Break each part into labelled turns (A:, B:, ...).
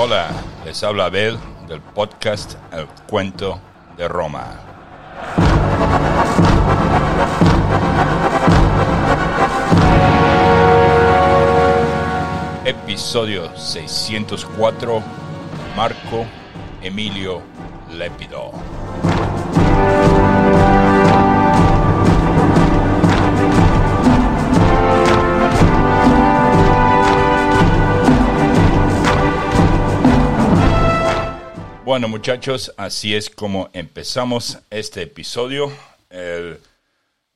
A: Hola, les habla Abel del podcast El Cuento de Roma. Episodio 604 Marco Emilio Lépido. Bueno muchachos, así es como empezamos este episodio, el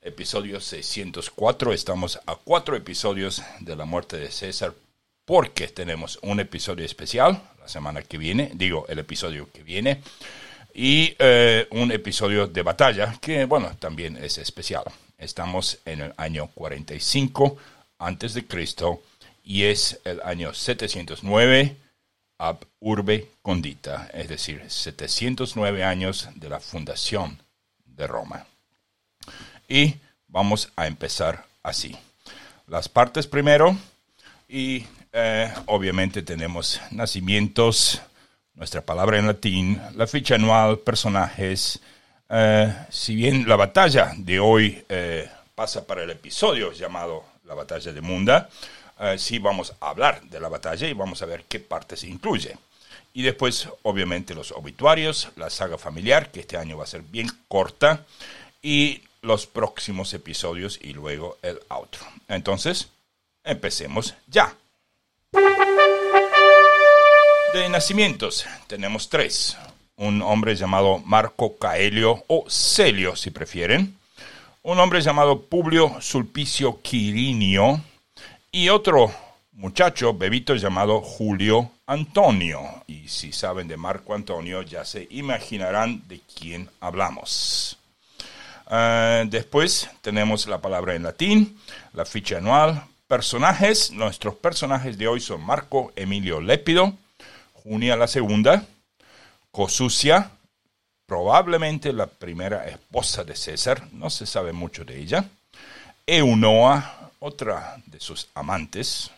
A: episodio 604. Estamos a cuatro episodios de la muerte de César porque tenemos un episodio especial la semana que viene, digo el episodio que viene, y eh, un episodio de batalla que bueno, también es especial. Estamos en el año 45 antes de Cristo y es el año 709 ab urbe condita, es decir, 709 años de la fundación de Roma. Y vamos a empezar así. Las partes primero y eh, obviamente tenemos nacimientos, nuestra palabra en latín, la ficha anual, personajes. Eh, si bien la batalla de hoy eh, pasa para el episodio llamado La batalla de Munda, sí vamos a hablar de la batalla y vamos a ver qué partes incluye. Y después, obviamente, los obituarios, la saga familiar, que este año va a ser bien corta, y los próximos episodios y luego el outro. Entonces, empecemos ya. De nacimientos tenemos tres. Un hombre llamado Marco Caelio o Celio, si prefieren. Un hombre llamado Publio Sulpicio Quirinio y otro muchacho, bebito llamado Julio Antonio. Y si saben de Marco Antonio, ya se imaginarán de quién hablamos. Uh, después tenemos la palabra en latín, la ficha anual, personajes. Nuestros personajes de hoy son Marco Emilio Lépido, Junia la segunda, Cosucia, probablemente la primera esposa de César, no se sabe mucho de ella, Eunoa, otra de sus amantes.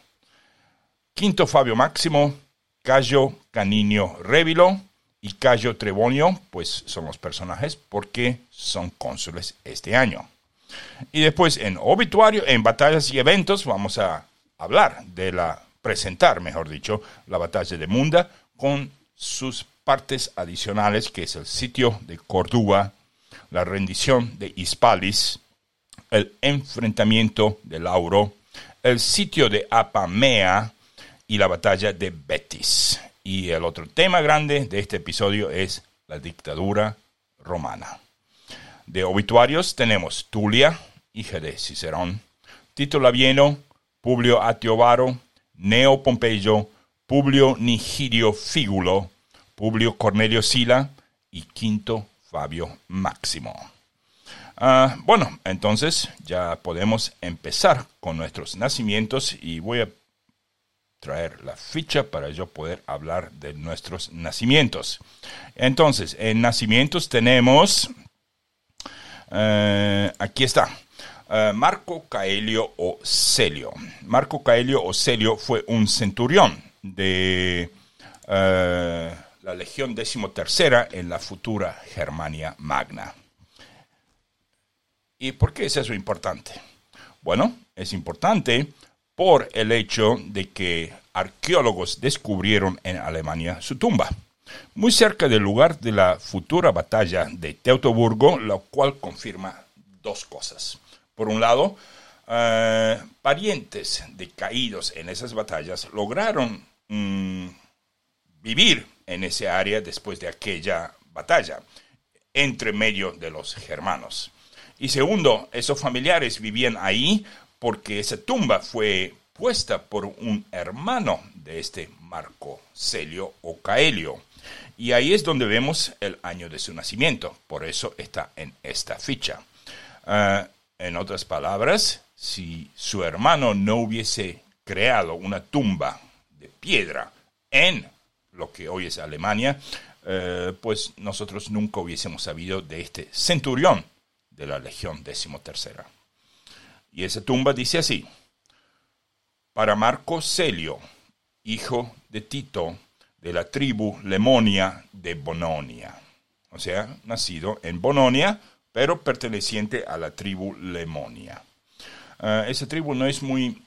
A: Quinto Fabio Máximo, Cayo Caninio Revilo y Cayo Trebonio, pues son los personajes porque son cónsules este año. Y después en obituario, en batallas y eventos, vamos a hablar de la, presentar, mejor dicho, la batalla de Munda con sus partes adicionales, que es el sitio de Córdoba, la rendición de Hispalis, el enfrentamiento de Lauro, el sitio de Apamea y la batalla de Betis. Y el otro tema grande de este episodio es la dictadura romana. De obituarios tenemos Tulia, hija de Cicerón, Tito Labieno, Publio Atiovaro, Neo Pompeyo, Publio Nigirio Fígulo, Publio Cornelio Sila y Quinto Fabio Máximo. Uh, bueno, entonces ya podemos empezar con nuestros nacimientos y voy a traer la ficha para yo poder hablar de nuestros nacimientos. Entonces, en nacimientos tenemos, uh, aquí está, uh, Marco Caelio o Celio. Marco Caelio o Celio fue un centurión de la Legión XIII en la futura Germania Magna. ¿Y por qué es eso importante? Bueno, es importante por el hecho de que arqueólogos descubrieron en Alemania su tumba, muy cerca del lugar de la futura batalla de Teutoburgo, lo cual confirma dos cosas. Por un lado, uh, parientes de caídos en esas batallas lograron mm, vivir en ese área después de aquella batalla, entre medio de los germanos. Y segundo, esos familiares vivían ahí porque esa tumba fue puesta por un hermano de este Marco Celio o Caelio. Y ahí es donde vemos el año de su nacimiento, por eso está en esta ficha. Uh, En otras palabras, si su hermano no hubiese creado una tumba de piedra en lo que hoy es Alemania, eh, pues nosotros nunca hubiésemos sabido de este centurión de la Legión XIII. Y esa tumba dice así, para Marco Celio, hijo de Tito, de la tribu Lemonia de Bononia. O sea, nacido en Bononia, pero perteneciente a la tribu Lemonia. Eh, esa tribu no es muy...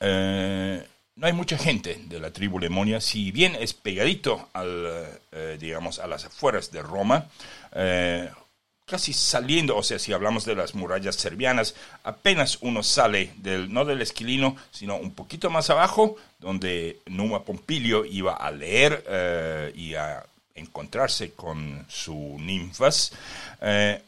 A: Eh, no hay mucha gente de la tribu Lemonia, si bien es pegadito al, eh, digamos, a las afueras de Roma, casi saliendo, o sea, si hablamos de las murallas serbianas, apenas uno sale del, no del Esquilino, sino un poquito más abajo, donde Numa Pompilio iba a leer eh, y a encontrarse con sus ninfas. Eh,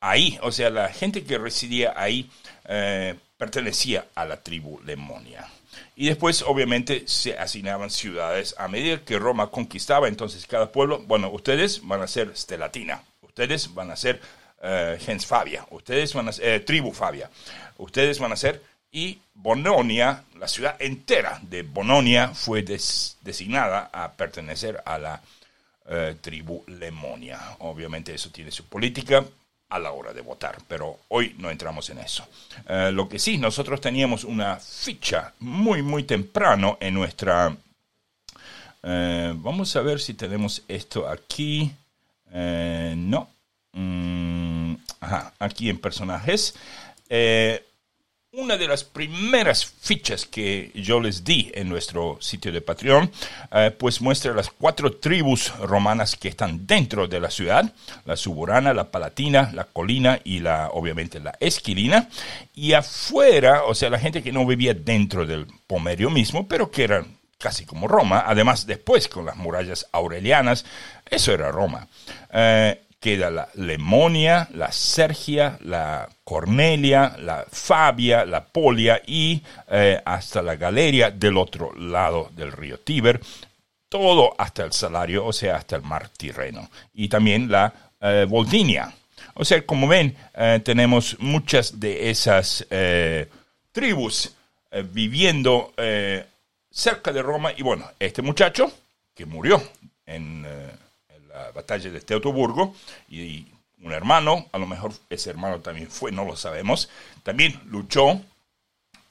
A: ahí, o sea, la gente que residía ahí eh, pertenecía a la tribu Lemonia. Y después, obviamente, se asignaban ciudades a medida que Roma conquistaba. Entonces, cada pueblo, bueno, ustedes van a ser Stelatina, ustedes van a ser uh, gens Fabia, ustedes van a ser eh, tribu Fabia, ustedes van a ser y Bononia, la ciudad entera de Bononia fue designada a pertenecer a la eh, tribu Lemonia. Obviamente eso tiene su política a la hora de votar, pero hoy no entramos en eso. lo que sí, nosotros teníamos una ficha muy, muy temprano en nuestra... vamos a ver si tenemos esto aquí. Eh, no. Mm, aquí en personajes. Eh, una de las primeras fichas que yo les di en nuestro sitio de Patreon, eh, pues muestra las cuatro tribus romanas que están dentro de la ciudad, la suburana, la palatina, la colina y la, obviamente, la esquilina. Y afuera, o sea, la gente que no vivía dentro del pomerio mismo, pero que eran casi como Roma, además después con las murallas aurelianas, eso era Roma. Eh, queda la Lemonia, la Sergia, la Cornelia, la Fabia, la Polia y eh, hasta la Galeria del otro lado del río Tíber, todo hasta el Salario, o sea, hasta el mar Tirreno, y también la eh, Voldinia. O sea, como ven, tenemos muchas de esas tribus viviendo cerca de Roma. Y bueno, este muchacho que murió en, la batalla de Teutoburgo y, un hermano, a lo mejor ese hermano también fue, no lo sabemos, también luchó,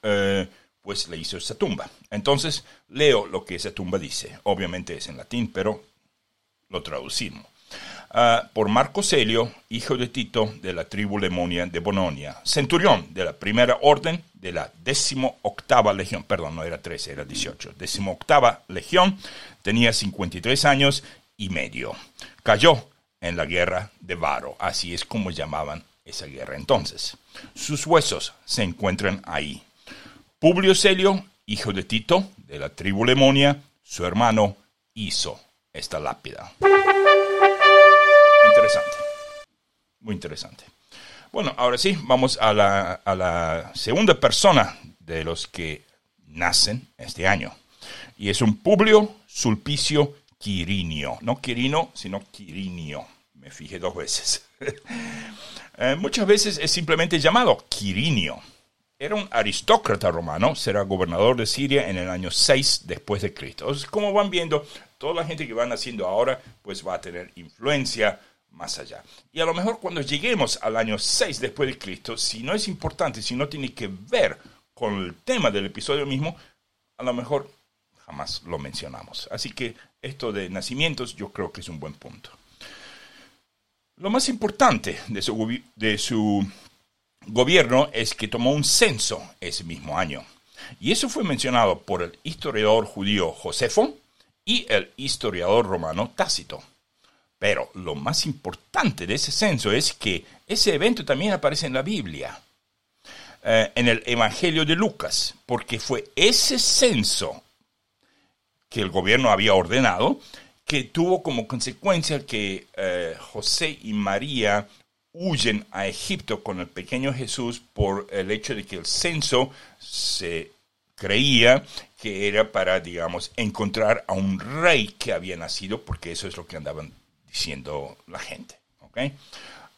A: eh, pues le hizo esa tumba. Entonces leo lo que esa tumba dice. Obviamente es en latín, pero lo traducimos. Ah, por Marco Celio, hijo de Tito de la tribu Lemonia de Bononia, centurión de la primera orden de la octava legión, perdón, no era 13, era 18, octava legión, tenía 53 años y medio. Cayó en la guerra de Varo, así es como llamaban esa guerra entonces. Sus huesos se encuentran ahí. Publio Celio, hijo de Tito, de la tribu Lemonia, su hermano, hizo esta lápida interesante. Muy interesante. Bueno, ahora sí, vamos a la, a la segunda persona de los que nacen este año. Y es un Publio Sulpicio Quirinio. No Quirino, sino Quirinio. Me fijé dos veces. Eh, muchas veces es simplemente llamado Quirinio. Era un aristócrata romano, será gobernador de Siria en el año 6 después de Cristo. Entonces, como van viendo, toda la gente que van naciendo ahora, pues va a tener influencia más allá. Y a lo mejor cuando lleguemos al año 6 después de Cristo, si no es importante, si no tiene que ver con el tema del episodio mismo, a lo mejor jamás lo mencionamos. Así que esto de nacimientos yo creo que es un buen punto. Lo más importante de su, gobierno es que tomó un censo ese mismo año. Y eso fue mencionado por el historiador judío Josefo y el historiador romano Tácito. Pero lo más importante de ese censo es que ese evento también aparece en la Biblia, eh, en el Evangelio de Lucas, porque fue ese censo que el gobierno había ordenado que tuvo como consecuencia que eh, José y María huyen a Egipto con el pequeño Jesús por el hecho de que el censo se creía que era para, digamos, encontrar a un rey que había nacido, porque eso es lo que andaban diciendo la gente.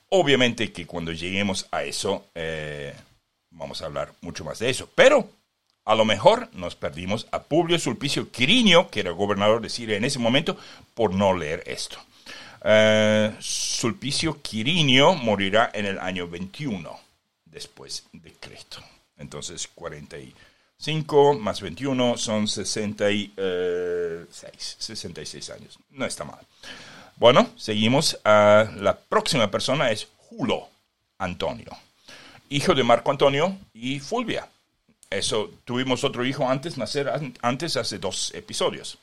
A: Obviamente que cuando lleguemos a eso, eh, vamos a hablar mucho más de eso. Pero a lo mejor nos perdimos a Publio Sulpicio Quirinio, que era gobernador de Siria en ese momento, por no leer esto. Eh, Sulpicio Quirinio morirá en el año 21 después de Cristo. Entonces, 45 más 21 son 66, 66 años. No está mal. Bueno, seguimos. la próxima persona es Julo Antonio, hijo de Marco Antonio y Fulvia. Eso, tuvimos otro hijo antes, nacer antes, hace dos episodios.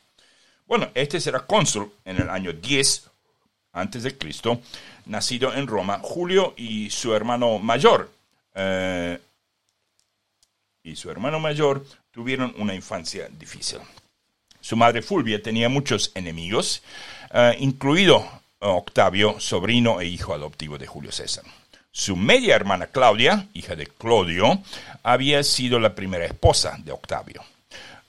A: Bueno, este será cónsul en el año 10 antes de Cristo, nacido en Roma, Julio y su hermano mayor. Eh, y su hermano mayor tuvieron una infancia difícil. Su madre Fulvia tenía muchos enemigos, eh, incluido Octavio, sobrino e hijo adoptivo de Julio César. Su media hermana Claudia, hija de Clodio, había sido la primera esposa de Octavio.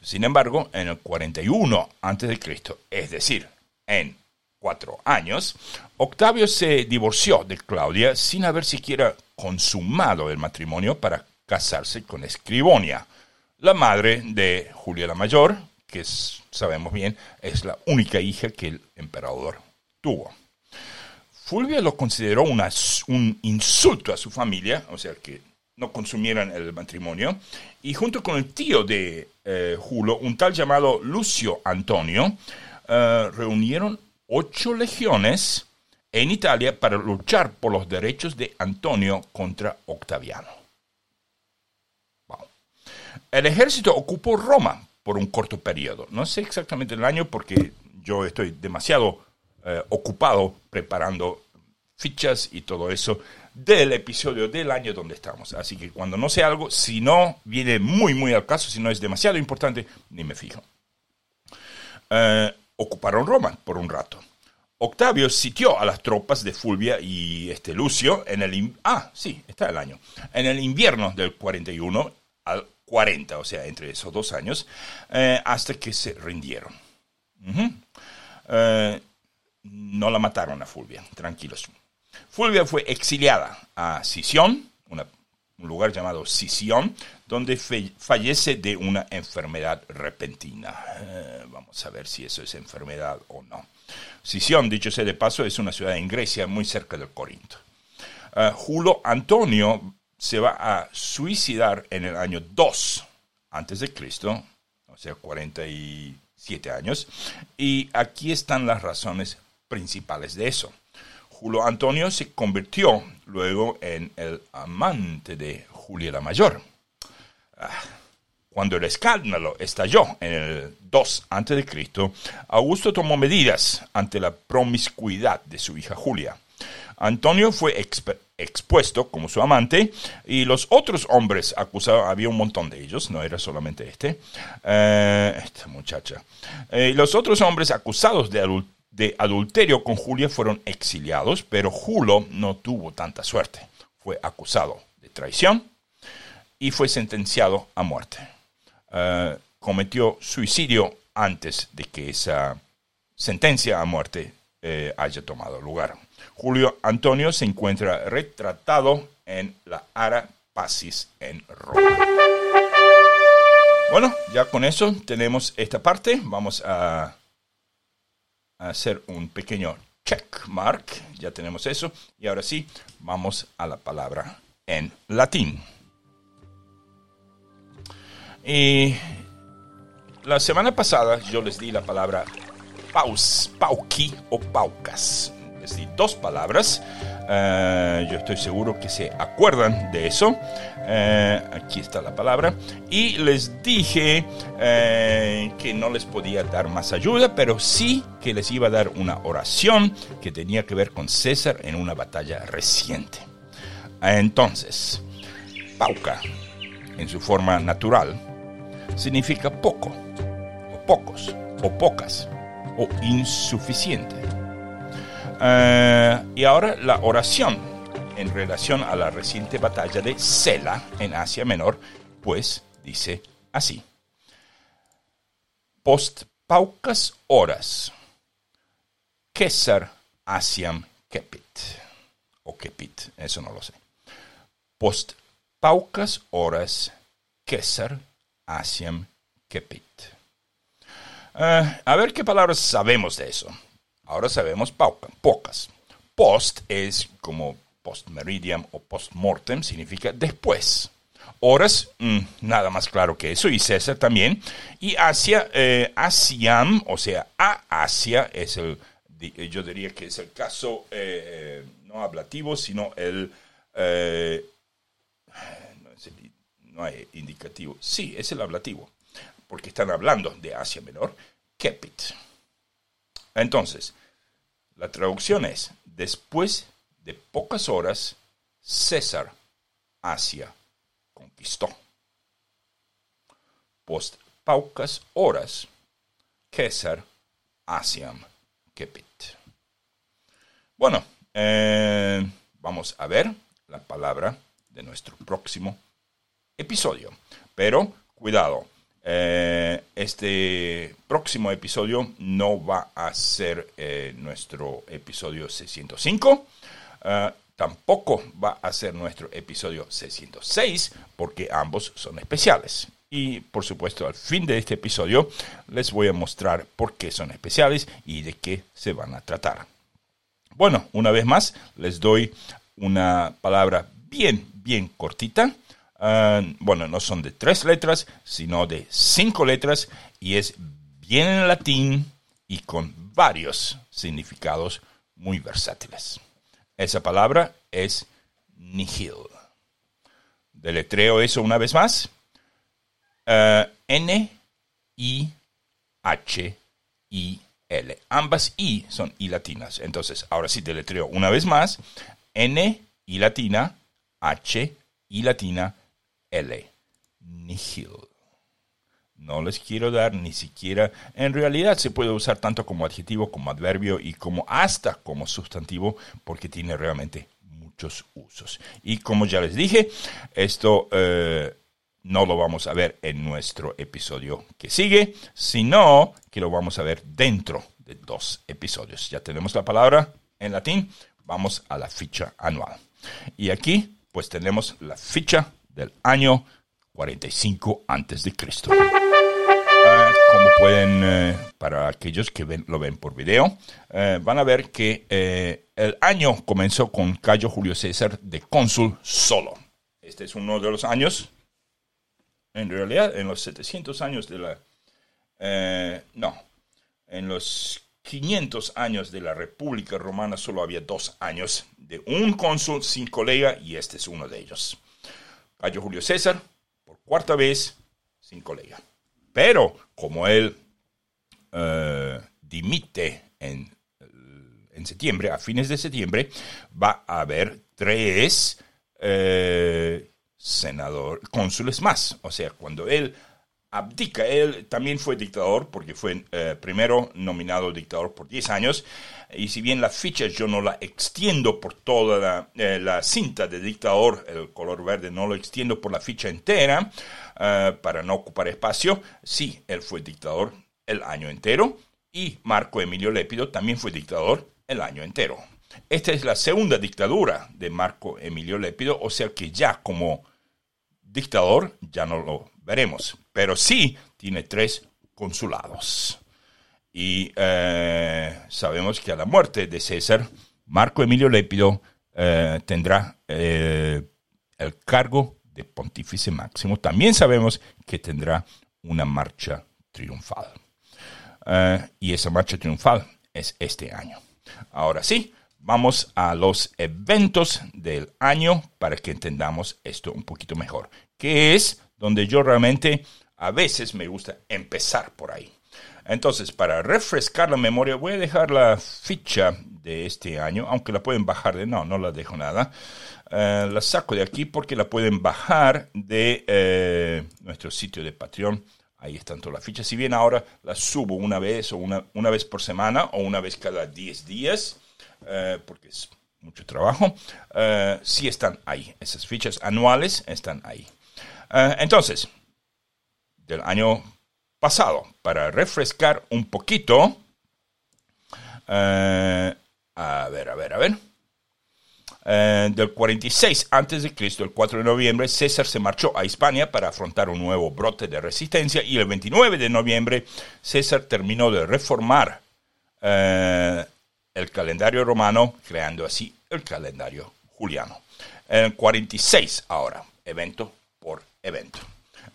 A: Sin embargo, en el 41 a.C., es decir, en cuatro años, Octavio se divorció de Claudia sin haber siquiera consumado el matrimonio para casarse con Escribonia, la madre de Julia la Mayor, que sabemos bien es la única hija que el emperador tuvo. Fulvia lo consideró un insulto a su familia, o sea, que no consumieran el matrimonio, y junto con el tío de eh, Julio, un tal llamado Lucio Antonio, eh, reunieron ocho legiones en Italia para luchar por los derechos de Antonio contra Octaviano. El ejército ocupó Roma por un corto periodo. No sé exactamente el año porque yo estoy demasiado eh, ocupado preparando fichas y todo eso del episodio del año donde estamos. Así que cuando no sé algo, si no viene muy, muy al caso, si no es demasiado importante, ni me fijo. Eh, ocuparon Roma por un rato. Octavio sitió a las tropas de Fulvia y este Lucio en el ah sí está el año en el invierno del 41 al 40 o sea entre esos dos años eh, hasta que se rindieron eh, no la mataron a Fulvia tranquilos Fulvia fue exiliada a Sición un lugar llamado Sición donde fallece de una enfermedad repentina. Eh, vamos a ver si eso es enfermedad o no. Sición, dicho sea de paso, es una ciudad en Grecia muy cerca del Corinto. Uh, Julio Antonio se va a suicidar en el año 2 antes de Cristo, o sea, 47 años, y aquí están las razones principales de eso. Julio Antonio se convirtió luego en el amante de Julia la Mayor. Cuando el escándalo estalló en el 2 a.C., Augusto tomó medidas ante la promiscuidad de su hija Julia. Antonio fue expuesto como su amante y los otros hombres acusados, había un montón de ellos, no era solamente este, eh, esta muchacha. Eh, los otros hombres acusados de, de adulterio con Julia fueron exiliados, pero Julo no tuvo tanta suerte. Fue acusado de traición, y fue sentenciado a muerte. Eh, cometió suicidio antes de que esa sentencia a muerte eh, haya tomado lugar. Julio Antonio se encuentra retratado en la Ara Pacis en Roma. Bueno, ya con eso tenemos esta parte. Vamos a hacer un pequeño check mark. Ya tenemos eso. Y ahora sí, vamos a la palabra en latín. Y la semana pasada yo les di la palabra paus, pauqui o paucas. Dos palabras. Eh, yo estoy seguro que se acuerdan de eso. Eh, aquí está la palabra. Y les dije eh, que no les podía dar más ayuda, pero sí que les iba a dar una oración que tenía que ver con César en una batalla reciente. Entonces, pauca, en su forma natural, significa poco, o pocos, o pocas, o insuficiente. Eh, y ahora la oración en relación a la reciente batalla de Sela en Asia Menor, pues dice así. Post paucas horas, Kesar Asiam Kepit. o Kepit, eso no lo sé. Post paucas horas Kesar Asiam Kepit. Eh, a ver qué palabras sabemos de eso. Ahora sabemos pocas. Post es como post meridian o post mortem, significa después. Horas, mm, nada más claro que eso, y César también. Y Asia, eh, Asiam, o sea, a Asia es el, yo diría que es el caso eh, no ablativo, sino el, no hay indicativo. Sí, es el ablativo, porque están hablando de Asia Menor. Kepit. Entonces, la traducción es, después de pocas horas, César Asia conquistó. Post pocas horas, César Asiam Kepit. Bueno, eh, vamos a ver la palabra de nuestro próximo episodio. Pero cuidado, eh, este próximo episodio no va a ser eh, nuestro episodio 605. Eh, tampoco va a ser nuestro episodio 606 porque ambos son especiales. Y por supuesto al fin de este episodio les voy a mostrar por qué son especiales y de qué se van a tratar. Bueno, una vez más les doy una palabra bien, bien cortita Ah, bueno, no son de tres letras, sino de cinco letras y es bien en latín y con varios significados muy versátiles. Esa palabra es nihil. Deletreo eso una vez más. Ah, N, I, H, I, L. Ambas I son I latinas. Entonces, ahora sí deletreo una vez más. N, I latina, H, I latina, L. Nihil. No les quiero dar ni siquiera, en realidad se puede usar tanto como adjetivo, como adverbio y como hasta como sustantivo porque tiene realmente muchos usos. Y como ya les dije, esto eh, no lo vamos a ver en nuestro episodio que sigue, sino que lo vamos a ver dentro de dos episodios. Ya tenemos la palabra en latín, vamos a la ficha anual. Y aquí pues tenemos la ficha del año 45 antes de Cristo. Ah, como pueden, eh, para aquellos que lo ven por video, eh, van a ver que eh, el año comenzó con Cayo Julio César de cónsul solo. Este es uno de los años, en realidad, en los 700 años de la... no, en los 500 años de la República Romana solo había dos años de un cónsul sin colega y este es uno de ellos. Cayo Julio César, por cuarta vez, sin colega. Pero como él eh, dimite en, en, septiembre, a fines de septiembre, va a haber tres eh, cónsules más. O sea, cuando él abdica. Él también fue dictador porque fue eh, primero nominado dictador por 10 años. Y si bien la ficha yo no la extiendo por toda la, eh, cinta de dictador, el color verde no lo extiendo por la ficha entera eh, para no ocupar espacio, sí, él fue dictador el año entero. Y Marco Emilio Lépido también fue dictador el año entero. Esta es la segunda dictadura de Marco Emilio Lépido, o sea que ya como dictador ya no lo veremos pero sí tiene tres consulados. Y eh, sabemos que a la muerte de César, Marco Emilio Lépido eh, tendrá eh, el cargo de pontífice máximo. También sabemos que tendrá una marcha triunfal. y esa marcha triunfal es este año. Ahora sí, vamos a los eventos del año para que entendamos esto un poquito mejor, que es donde yo realmente a veces me gusta empezar por ahí. Entonces, para refrescar la memoria, voy a dejar la ficha de este año, aunque la pueden bajar de... No, no la dejo nada. Eh, la saco de aquí porque la pueden bajar de eh, nuestro sitio de Patreon. Ahí están todas las fichas. Si bien ahora las subo una vez o una, una vez por semana o una vez cada 10 días, eh, porque es mucho trabajo, sí están ahí. Esas fichas anuales están ahí. Entonces, del año pasado para refrescar un poquito. Eh, a ver, a ver, a ver. Eh, del 46 a.C., el 4 de noviembre, César se marchó a Hispania para afrontar un nuevo brote de resistencia y el 29 de noviembre César terminó de reformar eh, el calendario romano, creando así el calendario juliano. El 46 ahora, evento evento.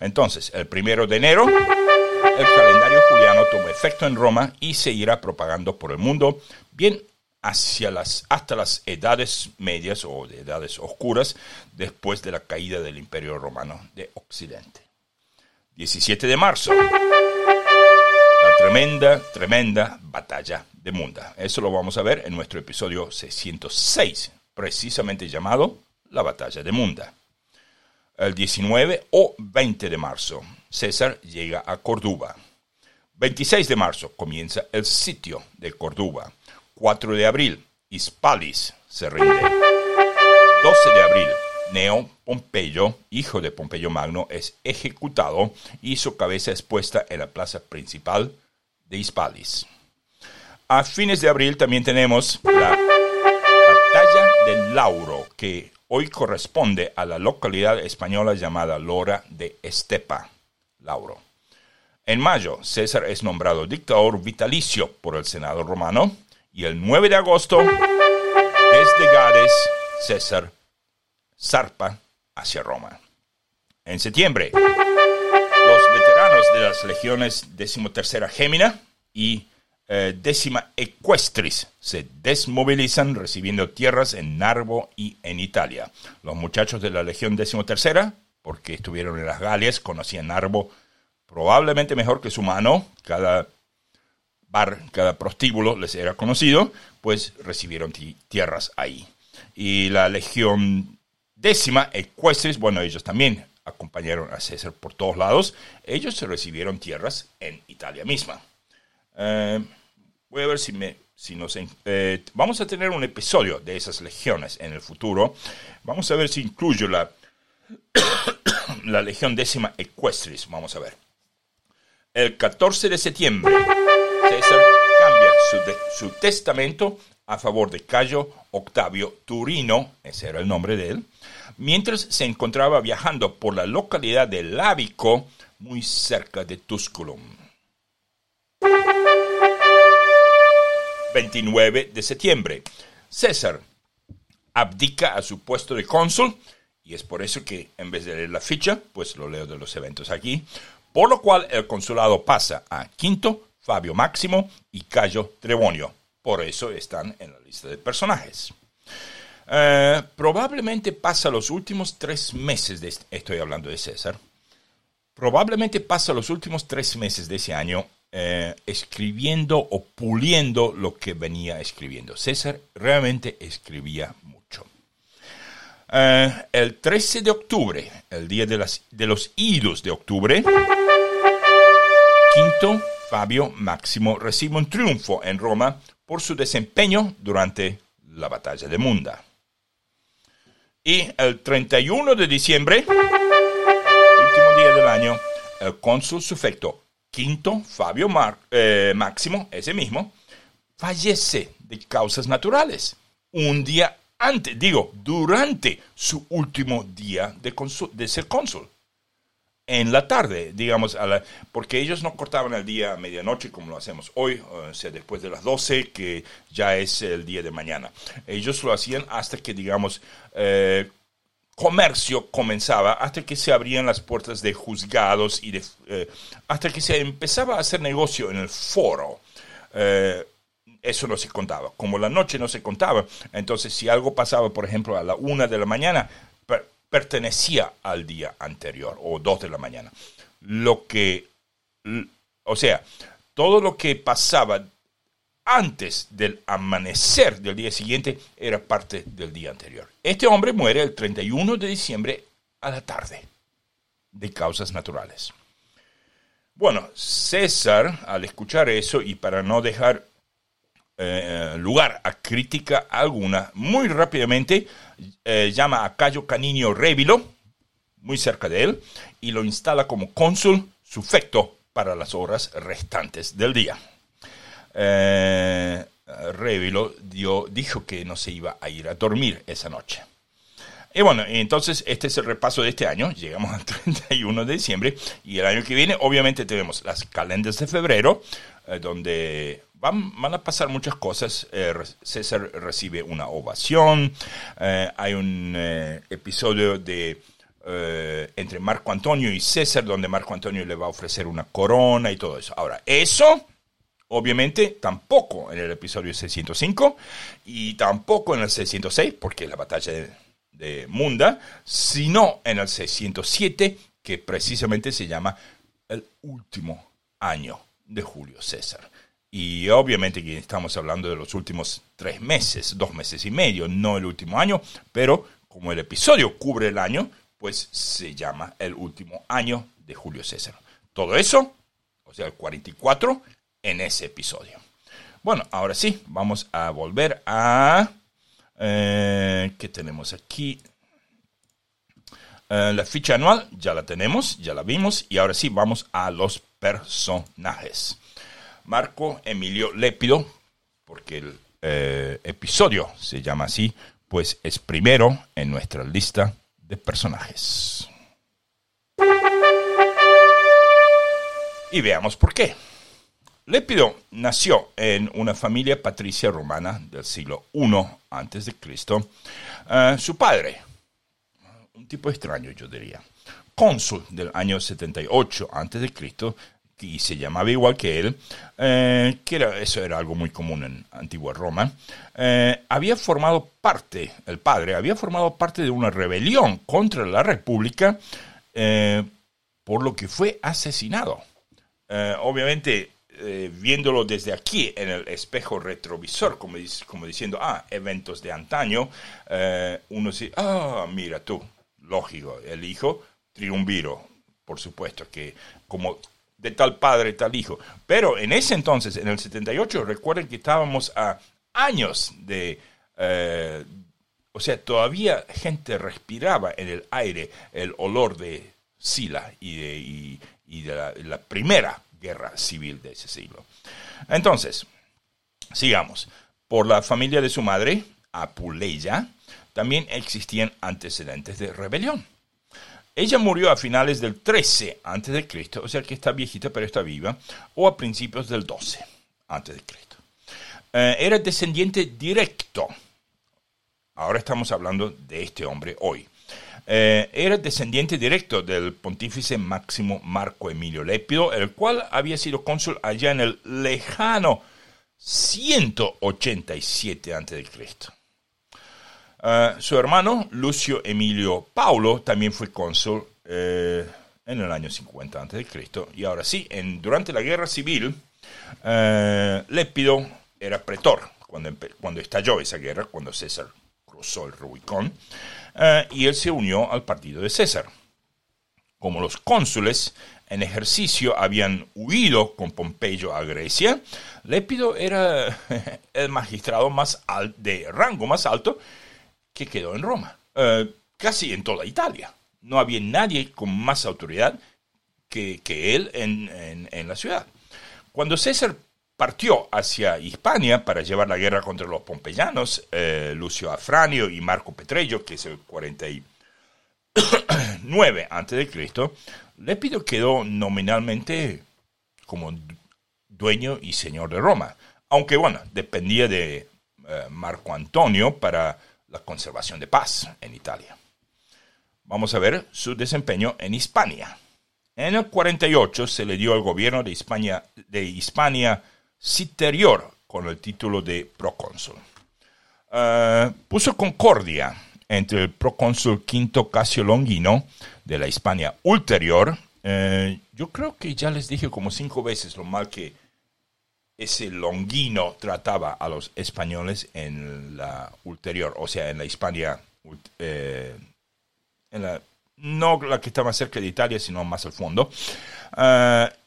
A: Entonces, el primero de enero, el calendario juliano tomó efecto en Roma y se irá propagando por el mundo, bien hacia las, hasta las edades medias o de edades oscuras después de la caída del Imperio Romano de Occidente. 17 de marzo. La tremenda, tremenda batalla de Munda. Eso lo vamos a ver en nuestro episodio 606, precisamente llamado La batalla de Munda. El 19 o 20 de marzo, César llega a Córdoba. 26 de marzo comienza el sitio de Córdoba. 4 de abril, Hispalis se rinde. 12 de abril, Neo Pompeyo, hijo de Pompeyo Magno, es ejecutado y su cabeza es puesta en la plaza principal de Hispalis. A fines de abril también tenemos la batalla del Lauro, que hoy corresponde a la localidad española llamada Lora de Estepa, Lauro. En mayo, César es nombrado dictador vitalicio por el Senado romano y el 9 de agosto, desde Gades, César zarpa hacia Roma. En septiembre, los veteranos de las legiones XIII Gémina y eh, décima Equestris se desmovilizan recibiendo tierras en Narbo y en Italia. Los muchachos de la Legión XIII, porque estuvieron en las Galias, conocían Narbo probablemente mejor que su mano. Cada bar, cada prostíbulo les era conocido, pues recibieron tierras ahí. Y la legión décima, ecuestres, bueno, ellos también acompañaron a César por todos lados, ellos recibieron tierras en Italia misma. Eh, voy a ver si me... Si nos, eh, vamos a tener un episodio de esas legiones en el futuro. Vamos a ver si incluyo la, la legión décima ecuestris. Vamos a ver. El 14 de septiembre César cambia su, testamento a favor de Cayo Octavio Turino, ese era el nombre de él, mientras se encontraba viajando por la localidad de Lábico, muy cerca de Tusculum. 29 de septiembre. César abdica a su puesto de cónsul, y es por eso que en vez de leer la ficha, pues lo leo de los eventos aquí, por lo cual el consulado pasa a Quinto Fabio Máximo y Cayo Trebonio. Por eso están en la lista de personajes. Eh, probablemente pasa los últimos tres meses, de, estoy hablando de César, probablemente pasa los últimos tres meses de ese año eh, escribiendo o puliendo lo que venía escribiendo. César realmente escribía mucho. Eh, el 13 de octubre, el día de, las, de los idos de octubre, quinto Fabio Máximo recibe un triunfo en Roma por su desempeño durante la batalla de Munda. Y el 31 de diciembre, último día del año, el cónsul sufecto quinto Fabio eh, Máximo, ese mismo, fallece de causas naturales. Un día antes, digo, durante su último día de, de ser cónsul en la tarde, digamos, porque ellos no cortaban el día a medianoche como lo hacemos hoy, o sea, después de las 12, que ya es el día de mañana. Ellos lo hacían hasta que, digamos, eh, comercio comenzaba, hasta que se abrían las puertas de juzgados y de, eh, hasta que se empezaba a hacer negocio en el foro. Eh, eso no se contaba. Como la noche no se contaba, entonces si algo pasaba, por ejemplo, a la una de la mañana, pertenecía al día anterior o dos de la mañana. Lo que, o sea, todo lo que pasaba antes del amanecer del día siguiente era parte del día anterior. Este hombre muere el 31 de diciembre a la tarde, de causas naturales. Bueno, César, al escuchar eso y para no dejar eh, lugar a crítica alguna, muy rápidamente eh, llama a Cayo Caninio Revilo, muy cerca de él, y lo instala como cónsul sufecto para las horas restantes del día. Eh, Revilo dio, dijo que no se iba a ir a dormir esa noche. Y bueno, entonces este es el repaso de este año. Llegamos al 31 de diciembre y el año que viene obviamente tenemos las calendas de febrero, eh, donde van, van, a pasar muchas cosas. Eh, César recibe una ovación, eh, hay un episodio de entre Marco Antonio y César, donde Marco Antonio le va a ofrecer una corona y todo eso. Ahora, eso Obviamente tampoco en el episodio 605 y tampoco en el 606, porque la batalla de, de Munda, sino en el 607, que precisamente se llama el último año de Julio César. Y obviamente que estamos hablando de los últimos tres meses, dos meses y medio, no el último año, pero como el episodio cubre el año, pues se llama el último año de Julio César. Todo eso, o sea, el 44, en ese episodio. Bueno, ahora sí, vamos a volver a eh, ¿Qué tenemos aquí? Eh, la ficha anual ya la tenemos, ya la vimos y ahora sí vamos a los personajes. Marco Emilio Lépido, porque el eh, episodio se llama así, pues es primero en nuestra lista de personajes. Y veamos por qué. Lépido nació en una familia patricia romana del siglo I de Cristo. Eh, su padre, un tipo extraño yo diría, cónsul del año 78 antes de Cristo, y se llamaba igual que él, eh, que eso era algo muy común en antigua Roma, eh, había formado parte, el padre había formado parte de una rebelión contra la República, por lo que fue asesinado. obviamente eh, viéndolo desde aquí en el espejo retrovisor, como, diciendo, ah, eventos de antaño, eh, uno dice, ah, mira tú, lógico, el hijo triunviro, por supuesto, que como de tal padre, tal hijo. Pero en ese entonces, en el 78, recuerden que estábamos a años de... Eh, o sea, todavía gente respiraba en el aire el olor de Sila y, de la primera guerra civil de ese siglo. Entonces, sigamos. Por la familia de su madre, Apuleya, también existían antecedentes de rebelión. Ella murió a finales del 13 antes de Cristo, o sea que está viejita pero está viva, o a principios del 12 antes de Cristo. Eh, era descendiente directo. Ahora estamos hablando de este hombre hoy. Eh, era descendiente directo del pontífice máximo Marco Emilio Lépido, el cual había sido cónsul allá en el lejano 187 a.C. Uh, su hermano Lucio Emilio Paulo también fue cónsul eh, en el año 50 a.C. Y ahora sí, en, durante la guerra civil, uh, Lépido era pretor cuando, cuando estalló esa guerra, cuando César cruzó el Rubicón. Eh, y él se unió al partido de César. Como los cónsules en ejercicio habían huido con Pompeyo a Grecia, Lépido era el magistrado más de rango más alto que quedó en Roma, eh, casi en toda Italia. No había nadie con más autoridad que, él en, la ciudad. Cuando César partió hacia Hispania para llevar la guerra contra los pompeyanos, eh, Lucio Afranio y Marco Petrello, que es el 49 a.C., Lépido quedó nominalmente como dueño y señor de Roma, aunque bueno, dependía de eh, Marco Antonio para la conservación de paz en Italia. Vamos a ver su desempeño en Hispania. En el 48 se le dio al gobierno de Hispania, de Hispania Citerior con el título de procónsul. Eh, puso concordia entre el procónsul Quinto Casio Longino de la Hispania Ulterior. Eh, yo creo que ya les dije como cinco veces lo mal que ese Longino trataba a los españoles en la ulterior, o sea, en la Hispania, eh, no la que más cerca de Italia, sino más al fondo.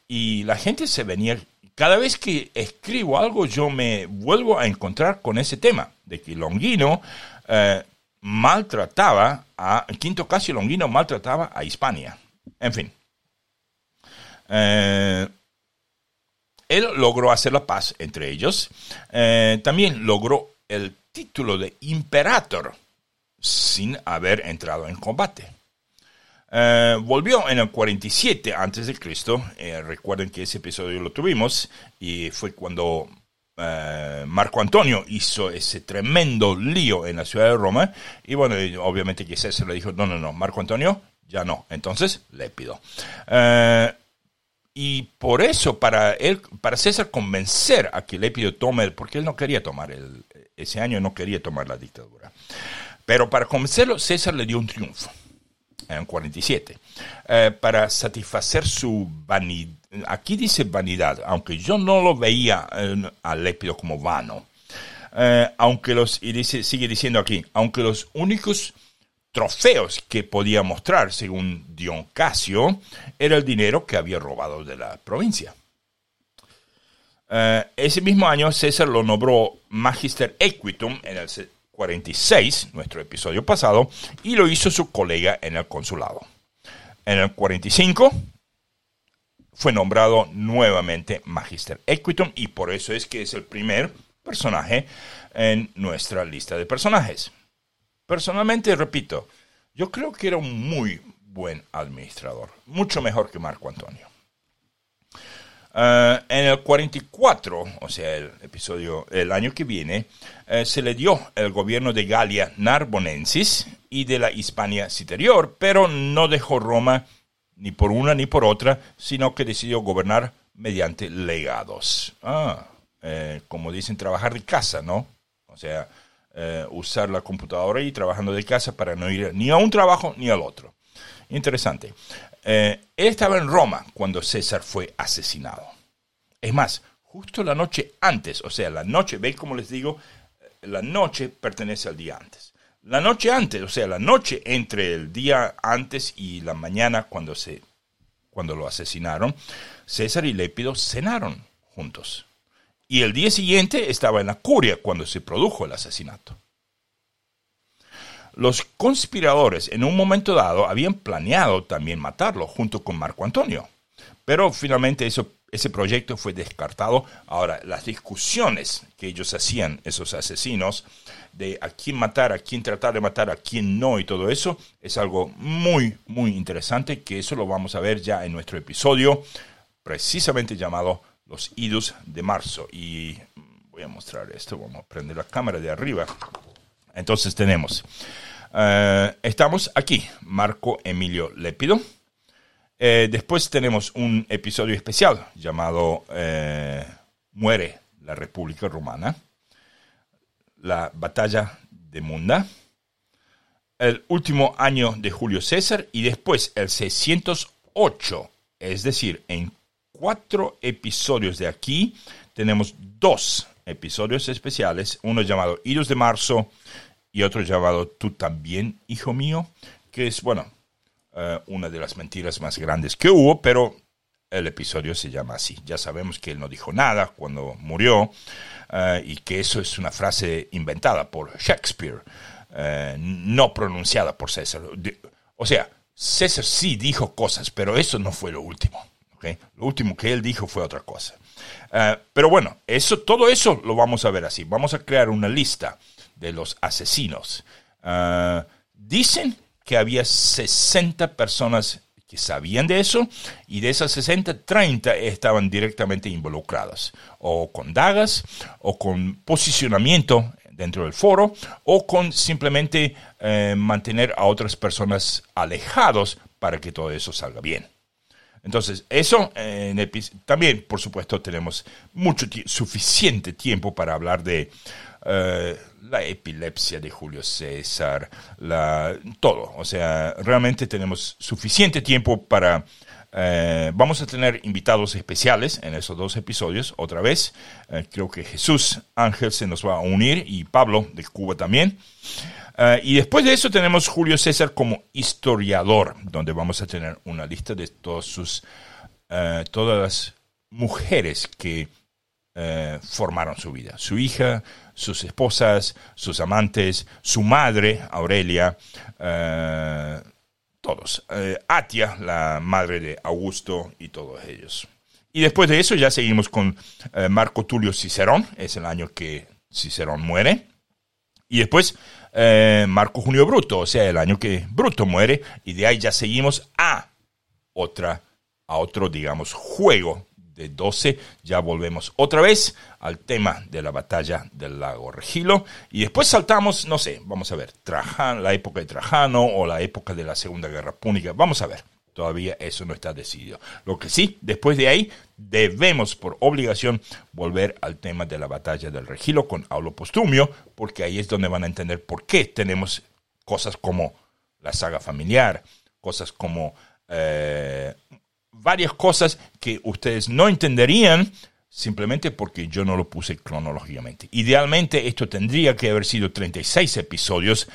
A: y la gente se venía cada vez que escribo algo yo me vuelvo a encontrar con ese tema, de que Longino eh, maltrataba a, Quinto Casio Longino maltrataba a Hispania. En fin. Eh, él logró hacer la paz entre ellos. Eh, también logró el título de imperator sin haber entrado en combate. Eh, volvió en el 47 antes de Cristo. Eh, recuerden que ese episodio lo tuvimos y fue cuando eh, Marco Antonio hizo ese tremendo lío en la ciudad de Roma. Y bueno, obviamente que César le dijo, no, no, no, Marco Antonio, ya no. Entonces le pido. y por eso, para él, para César convencer a que Lépido tome, porque él no quería tomar el, ese año, no quería tomar la dictadura. Pero para convencerlo, César le dio un triunfo en 47, eh, para satisfacer su vanidad. Aquí dice vanidad, aunque yo no lo veía eh, a como vano. Eh, aunque los, y dice, sigue diciendo aquí, aunque los únicos trofeos que podía mostrar, según Dion Casio, era el dinero que había robado de la provincia. ese mismo año César lo nombró Magister Equitum en el 46, nuestro episodio pasado, y lo hizo su colega en el consulado. En el 45 fue nombrado nuevamente Magister Equitum y por eso es que es el primer personaje en nuestra lista de personajes. Personalmente, repito, yo creo que era un muy buen administrador, mucho mejor que Marco Antonio. Eh, en el 44, o sea, el episodio, el año que viene, eh, se le dio el gobierno de Galia Narbonensis y de la Hispania Citerior, pero no dejó Roma ni por una ni por otra, sino que decidió gobernar mediante legados. Ah, eh, como dicen, trabajar de casa, ¿no? O sea, usar la computadora y trabajando de casa para no ir ni a un trabajo ni al otro. Interesante. Él estaba en Roma cuando César fue asesinado. Es más, justo la noche antes, o sea, la noche, veis como les digo, la noche pertenece al día antes. La noche antes, o sea, la noche entre el día antes y la mañana cuando, se, cuando lo asesinaron, César y Lépido cenaron juntos. Y el día siguiente estaba en la curia cuando se produjo el asesinato. Los conspiradores en un momento dado habían planeado también matarlo junto con Marco Antonio, pero finalmente ese proyecto fue descartado. Ahora, las discusiones que ellos hacían, esos asesinos, de a quién matar, a quién tratar de matar, a quién no y todo eso, es algo muy, muy interesante, que eso lo vamos a ver ya en nuestro episodio, precisamente llamado Los Idus de Marzo. Y voy a mostrar esto, vamos a prender la cámara de arriba. Entonces tenemos, eh, estamos aquí, Marco Emilio Lépido eh, después tenemos un episodio especial llamado eh, Muere la República Romana, la batalla de Munda, el último año de Julio César y después el 608, es decir, en cuatro episodios de aquí tenemos dos episodios especiales, uno llamado Idos de Marzo y otro llamado Tú también, hijo mío, que es, bueno, eh, una de las mentiras más grandes que hubo, pero el episodio se llama así. Ya sabemos que él no dijo nada cuando murió eh, y que eso es una frase inventada por Shakespeare, eh, no pronunciada por César. O sea, César sí dijo cosas, pero eso no fue lo último. Lo último que él dijo fue otra cosa. Pero bueno, eso, todo eso lo vamos a ver así. Vamos a crear una lista de los asesinos. dicen que había 60 personas que sabían de eso y de esas 60, 30 estaban directamente involucradas o con dagas o con posicionamiento dentro del foro o con simplemente eh, mantener a otras personas alejados para que todo eso salga bien. Entonces, eso también, por supuesto, tenemos mucho suficiente tiempo para hablar de eh, la epilepsia de Julio César, la, todo. O sea, realmente tenemos suficiente tiempo para... Eh, vamos a tener invitados especiales en esos dos episodios, otra vez. Eh, creo que Jesús Ángel se nos va a unir y Pablo de Cuba también. Y después de eso tenemos Julio César como historiador, donde vamos a tener una lista de todas sus, todas las mujeres que formaron su vida. Su hija, sus esposas, sus amantes, su madre, Aurelia, eh, todos. Eh, Atia, la madre de Augusto y todos ellos. Y después de eso ya seguimos con eh, Marco Tulio Cicerón, es el año que Cicerón muere. Y después eh, Marco Junio Bruto, o sea, el año que Bruto muere. Y de ahí ya seguimos a otra, a otro, digamos, juego de 12. Ya volvemos otra vez al tema de la batalla del lago Regilo. Y después saltamos, no sé, vamos a ver, Trajan, la época de Trajano o la época de la Segunda Guerra Púnica. Vamos a ver. Todavía eso no está decidido. Lo que sí, después de ahí, debemos por obligación volver al tema de la batalla del Regilo con Aulo Postumio, porque ahí es donde van a entender por qué tenemos cosas como la saga familiar, cosas como eh, varias cosas que ustedes no entenderían simplemente porque yo no lo puse cronológicamente. Idealmente esto tendría que haber sido 36 episodios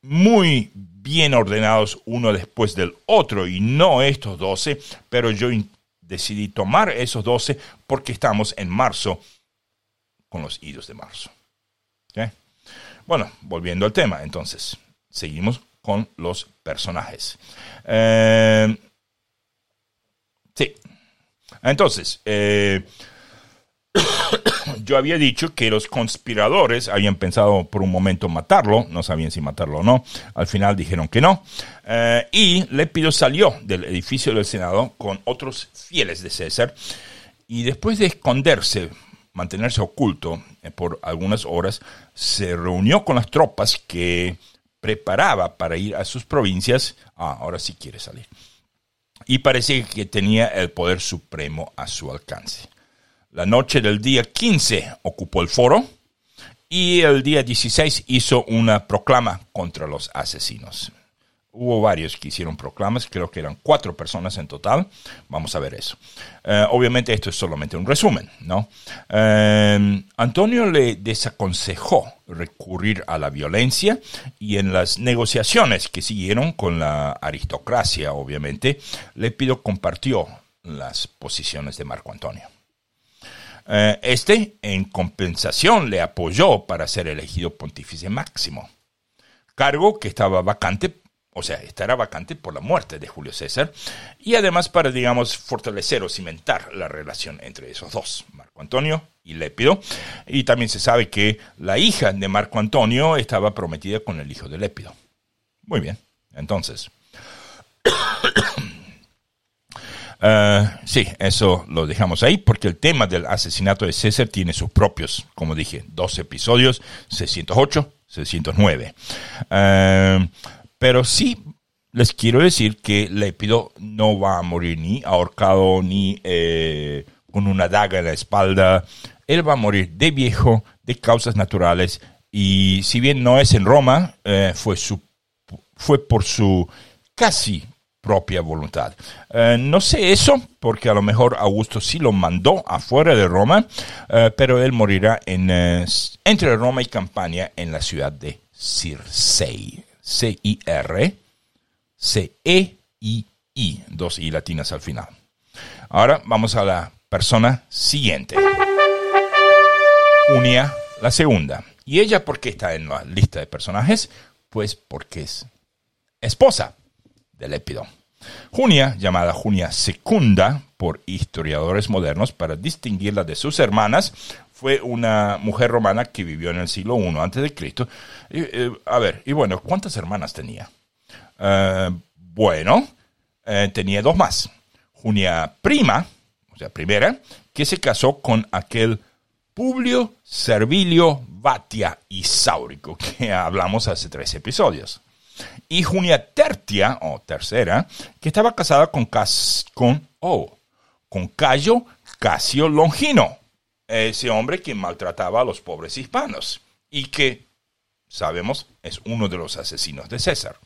A: muy bien ordenados uno después del otro y no estos 12, pero yo decidí tomar esos 12 porque estamos en marzo con los idos de marzo. Bueno, volviendo al tema, entonces, seguimos con los personajes. Eh, sí. Entonces, eh, yo había dicho que los conspiradores habían pensado por un momento matarlo, no sabían si matarlo o no, al final dijeron que no, eh, y Lépido salió del edificio del Senado con otros fieles de César, y después de esconderse, mantenerse oculto eh, por algunas horas, se reunió con las tropas que preparaba para ir a sus provincias, ah, ahora sí quiere salir, y parece que tenía el poder supremo a su alcance. La noche del día 15 ocupó el foro y el día 16 hizo una proclama contra los asesinos. Hubo varios que hicieron proclamas, creo que eran cuatro personas en total. Vamos a ver eso. Eh, obviamente esto es solamente un resumen, ¿no? Eh, Antonio le desaconsejó recurrir a la violencia y en las negociaciones que siguieron con la aristocracia, obviamente, Lepido compartió las posiciones de Marco Antonio. Eh, este, en compensación, le apoyó para ser elegido pontífice máximo, cargo que estaba vacante, o sea, estará vacante por la muerte de Julio César, y además para, digamos, fortalecer o cimentar la relación entre esos dos, Marco Antonio y Lépido. Y también se sabe que la hija de Marco Antonio estaba prometida con el hijo de Lépido. Muy bien, entonces. Eh, sí, eso lo dejamos ahí porque el tema del asesinato de César tiene sus propios, como dije, dos episodios, 608, 609. Uh, pero sí les quiero decir que Lépido no va a morir ni ahorcado ni eh, con una daga en la espalda. Él va a morir de viejo, de causas naturales. Y si bien no es en Roma, eh, fue, su, fue por su casi propia voluntad. Eh, no sé eso, porque a lo mejor Augusto sí lo mandó afuera de Roma, eh, pero él morirá en, eh, entre Roma y Campania en la ciudad de Circei. C-I-R, C-E-I-I, dos I latinas al final. Ahora vamos a la persona siguiente. Junia la segunda. ¿Y ella por qué está en la lista de personajes? Pues porque es esposa de Lépido. Junia, llamada Junia Secunda por historiadores modernos para distinguirla de sus hermanas, fue una mujer romana que vivió en el siglo I Cristo. Eh, a ver, y bueno, ¿cuántas hermanas tenía? Uh, bueno, eh, tenía dos más. Junia Prima, o sea, primera, que se casó con aquel Publio Servilio Batia Isaurico, que hablamos hace tres episodios y Junia Tertia, o tercera, que estaba casada con, con, oh, con Cayo Casio Longino, ese hombre que maltrataba a los pobres hispanos y que, sabemos, es uno de los asesinos de César.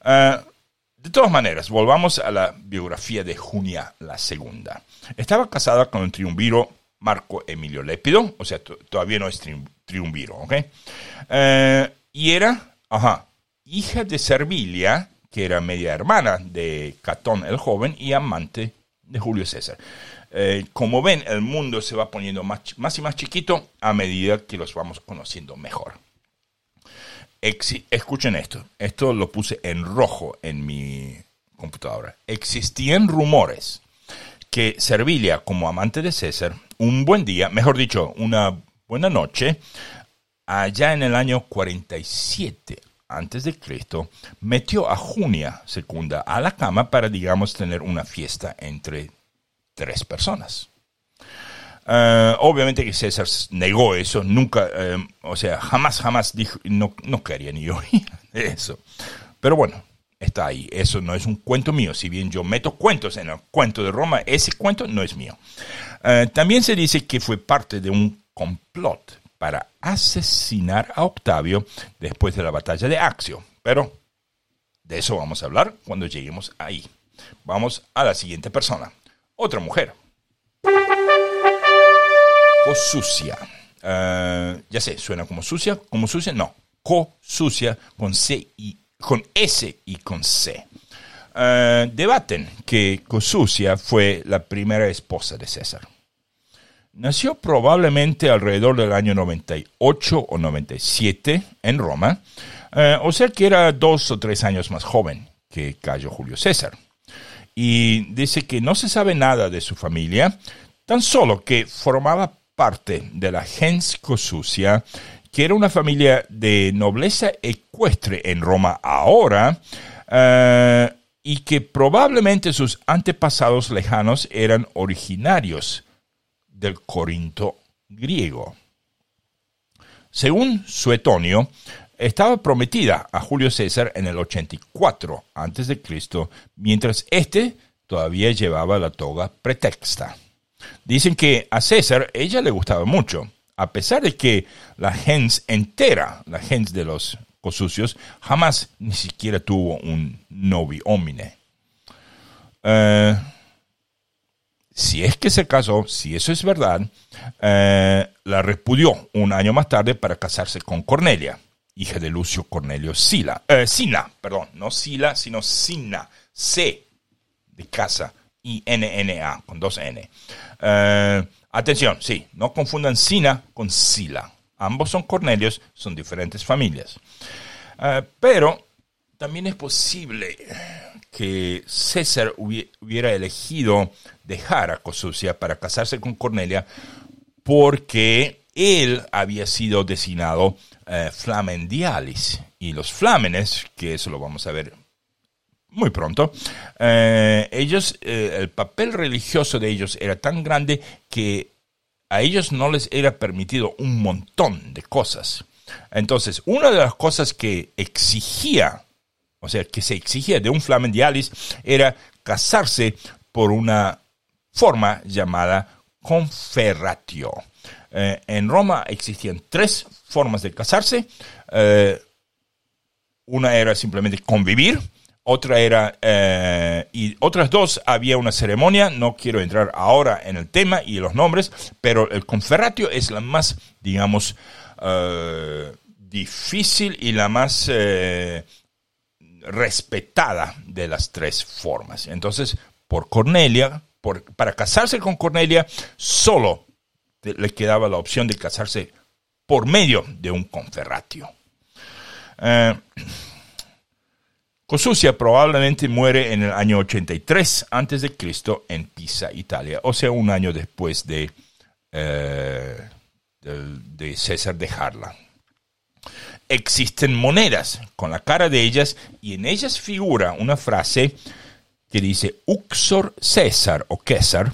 A: Ah, de todas maneras, volvamos a la biografía de Junia la Segunda. Estaba casada con el triunviro Marco Emilio Lépido, o sea, todavía no es triunviro, ¿ok? Eh, y era, ajá, hija de Servilia, que era media hermana de Catón el joven y amante de Julio César. Eh, como ven, el mundo se va poniendo más, más, y más chiquito a medida que los vamos conociendo mejor. escuchen esto, esto lo puse en rojo en mi computadora. Existían rumores que Servilia, como amante de César, un buen día, mejor dicho, una buena noche, allá en el año 47 antes de Cristo, metió a Junia Secunda a la cama para, digamos, tener una fiesta entre tres personas. Eh, obviamente que César negó eso, nunca, eh, o sea, jamás, jamás dijo, no, no quería ni oír eso. Pero bueno, está ahí, eso no es un cuento mío, si bien yo meto cuentos en el cuento de Roma, ese cuento no es mío. Eh, también se dice que fue parte de un complot para asesinar a Octavio después de la batalla de Axio, pero de eso vamos a hablar cuando lleguemos ahí. Vamos a la siguiente persona, otra mujer. Cosucia. Uh, ya sé, suena como sucia, como sucia, no. Co-sucia con C y con S y con C. Uh, debaten que Cosucia fue la primera esposa de César. Nació probablemente alrededor del año 98 o 97 en Roma, uh, o sea que era dos o tres años más joven que Cayo Julio César. Y dice que no se sabe nada de su familia, tan solo que formaba parte de la gens Cosucia, que era una familia de nobleza ecuestre en Roma ahora, uh, y que probablemente sus antepasados lejanos eran originarios del Corinto griego. Según Suetonio, estaba prometida a Julio César en el 84 a.C., mientras éste todavía llevaba la toga pretexta. Dicen que a César ella le gustaba mucho, a pesar de que la gens entera, la gens de los cosucios, jamás ni siquiera tuvo un novi homine. Uh, si es que se casó, si eso es verdad, uh, la repudió un año más tarde para casarse con Cornelia, hija de Lucio Cornelio Sila, uh, Sina, perdón, no Sila, sino Sina, C de casa, I-N-N-A, con dos N. Uh, atención, sí, no confundan Sina con Sila. Ambos son Cornelios, son diferentes familias. Uh, pero también es posible que César hubiera elegido dejar a Cosucia para casarse con Cornelia porque él había sido designado uh, flamendialis. Y los flamenes, que eso lo vamos a ver muy pronto, eh, ellos, eh, el papel religioso de ellos era tan grande que a ellos no les era permitido un montón de cosas. Entonces, una de las cosas que exigía, o sea, que se exigía de un flamendialis, era casarse por una forma llamada conferratio. Eh, en Roma existían tres formas de casarse. Eh, una era simplemente convivir, otra era, eh, y otras dos había una ceremonia, no quiero entrar ahora en el tema y los nombres, pero el conferratio es la más, digamos, difícil y la más respetada de las tres formas. Entonces, por Cornelia, para casarse con Cornelia, solo le quedaba la opción de casarse por medio de un conferratio. Uh, Cosucia probablemente muere en el año 83 a.C. en Pisa, Italia, o sea, un año después de, eh, de, de César dejarla. Existen monedas con la cara de ellas y en ellas figura una frase que dice Uxor César o César,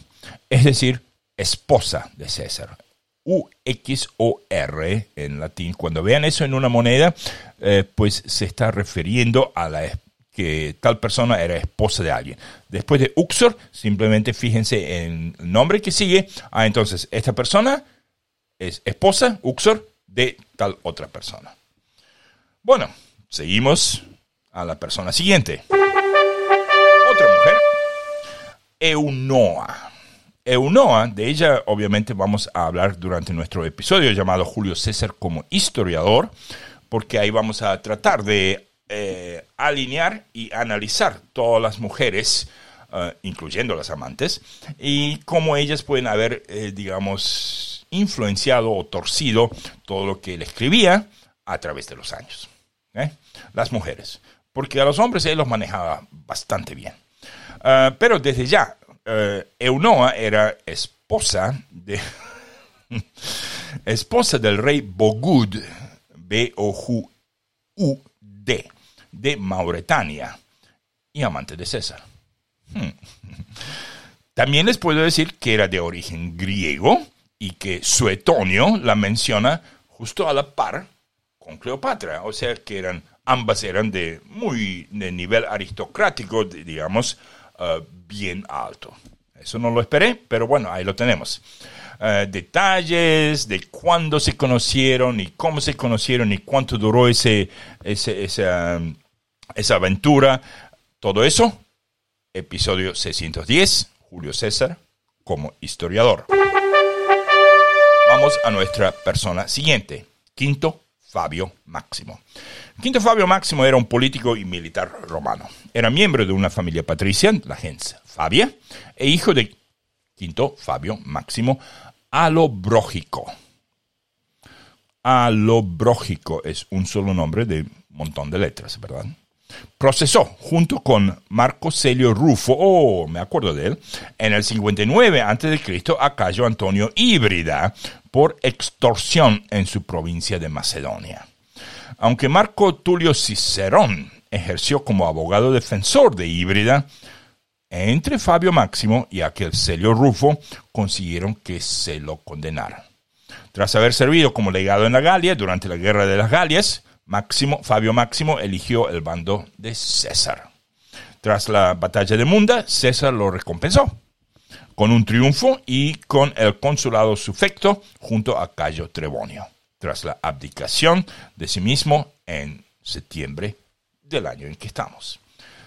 A: es decir, esposa de César. U-X-O-R en latín. Cuando vean eso en una moneda, eh, pues se está refiriendo a la que tal persona era esposa de alguien. Después de Uxor, simplemente fíjense en el nombre que sigue. Ah, entonces, esta persona es esposa, Uxor, de tal otra persona. Bueno, seguimos a la persona siguiente. Otra mujer, Eunoa. Eunoa, de ella obviamente vamos a hablar durante nuestro episodio llamado Julio César como historiador, porque ahí vamos a tratar de eh, alinear y analizar todas las mujeres, uh, incluyendo las amantes, y cómo ellas pueden haber, eh, digamos, influenciado o torcido todo lo que él escribía a través de los años. ¿Eh? Las mujeres, porque a los hombres él los manejaba bastante bien. Uh, pero desde ya eh, Eunoa era esposa de esposa del rey Bogud, B-O-U-D, de Mauretania y amante de César. Hmm. También les puedo decir que era de origen griego y que Suetonio la menciona justo a la par con Cleopatra, o sea que eran ambas eran de muy de nivel aristocrático, digamos, uh, bien alto. Eso no lo esperé, pero bueno, ahí lo tenemos. Uh, detalles de cuándo se conocieron y cómo se conocieron y cuánto duró ese, ese esa, esa aventura, todo eso, episodio 610, Julio César como historiador. Vamos a nuestra persona siguiente, Quinto Fabio Máximo. Quinto Fabio Máximo era un político y militar romano. Era miembro de una familia patricia, la gens Fabia, e hijo de Quinto Fabio Máximo Alobrógico. Alobrógico es un solo nombre de un montón de letras, ¿verdad? Procesó junto con Marco Celio Rufo, oh, me acuerdo de él, en el 59 a.C. a Cayo Antonio Híbrida por extorsión en su provincia de Macedonia. Aunque Marco Tulio Cicerón ejerció como abogado defensor de Híbrida, entre Fabio Máximo y aquel Celio Rufo consiguieron que se lo condenaran. Tras haber servido como legado en la Galia durante la Guerra de las Galias, Máximo, Fabio Máximo eligió el bando de César. Tras la batalla de Munda, César lo recompensó con un triunfo y con el consulado sufecto junto a Cayo Trebonio, tras la abdicación de sí mismo en septiembre del año en que estamos.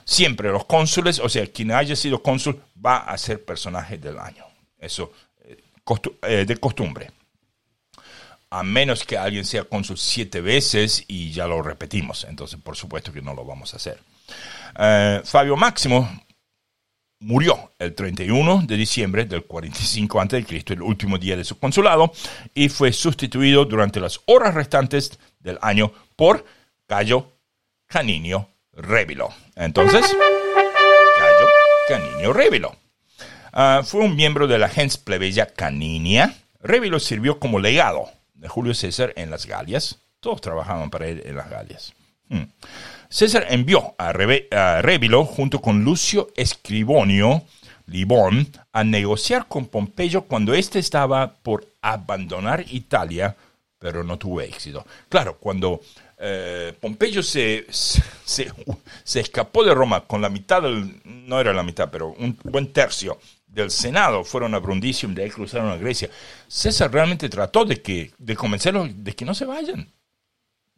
A: Siempre los cónsules, o sea, quien haya sido cónsul, va a ser personaje del año. Eso eh, eh, de costumbre. A menos que alguien sea cónsul siete veces y ya lo repetimos. Entonces, por supuesto que no lo vamos a hacer. Eh, Fabio Máximo murió el 31 de diciembre del 45 a.C., el último día de su consulado, y fue sustituido durante las horas restantes del año por Cayo Caninio Rébilo. Entonces, Cayo Caninio Rébilo. Ah, fue un miembro de la gens plebeya Caninia. Rébilo sirvió como legado Julio César en las Galias. Todos trabajaban para él en las Galias. Hmm. César envió a, Rébilo junto con Lucio Escribonio Libón a negociar con Pompeyo cuando éste estaba por abandonar Italia, pero no tuvo éxito. Claro, cuando eh, Pompeyo se, se, escapó de Roma con la mitad no era la mitad, pero un buen tercio del Senado fueron a Brundisium, de ahí cruzaron a Grecia. César realmente trató de, que, de convencerlos de que no se vayan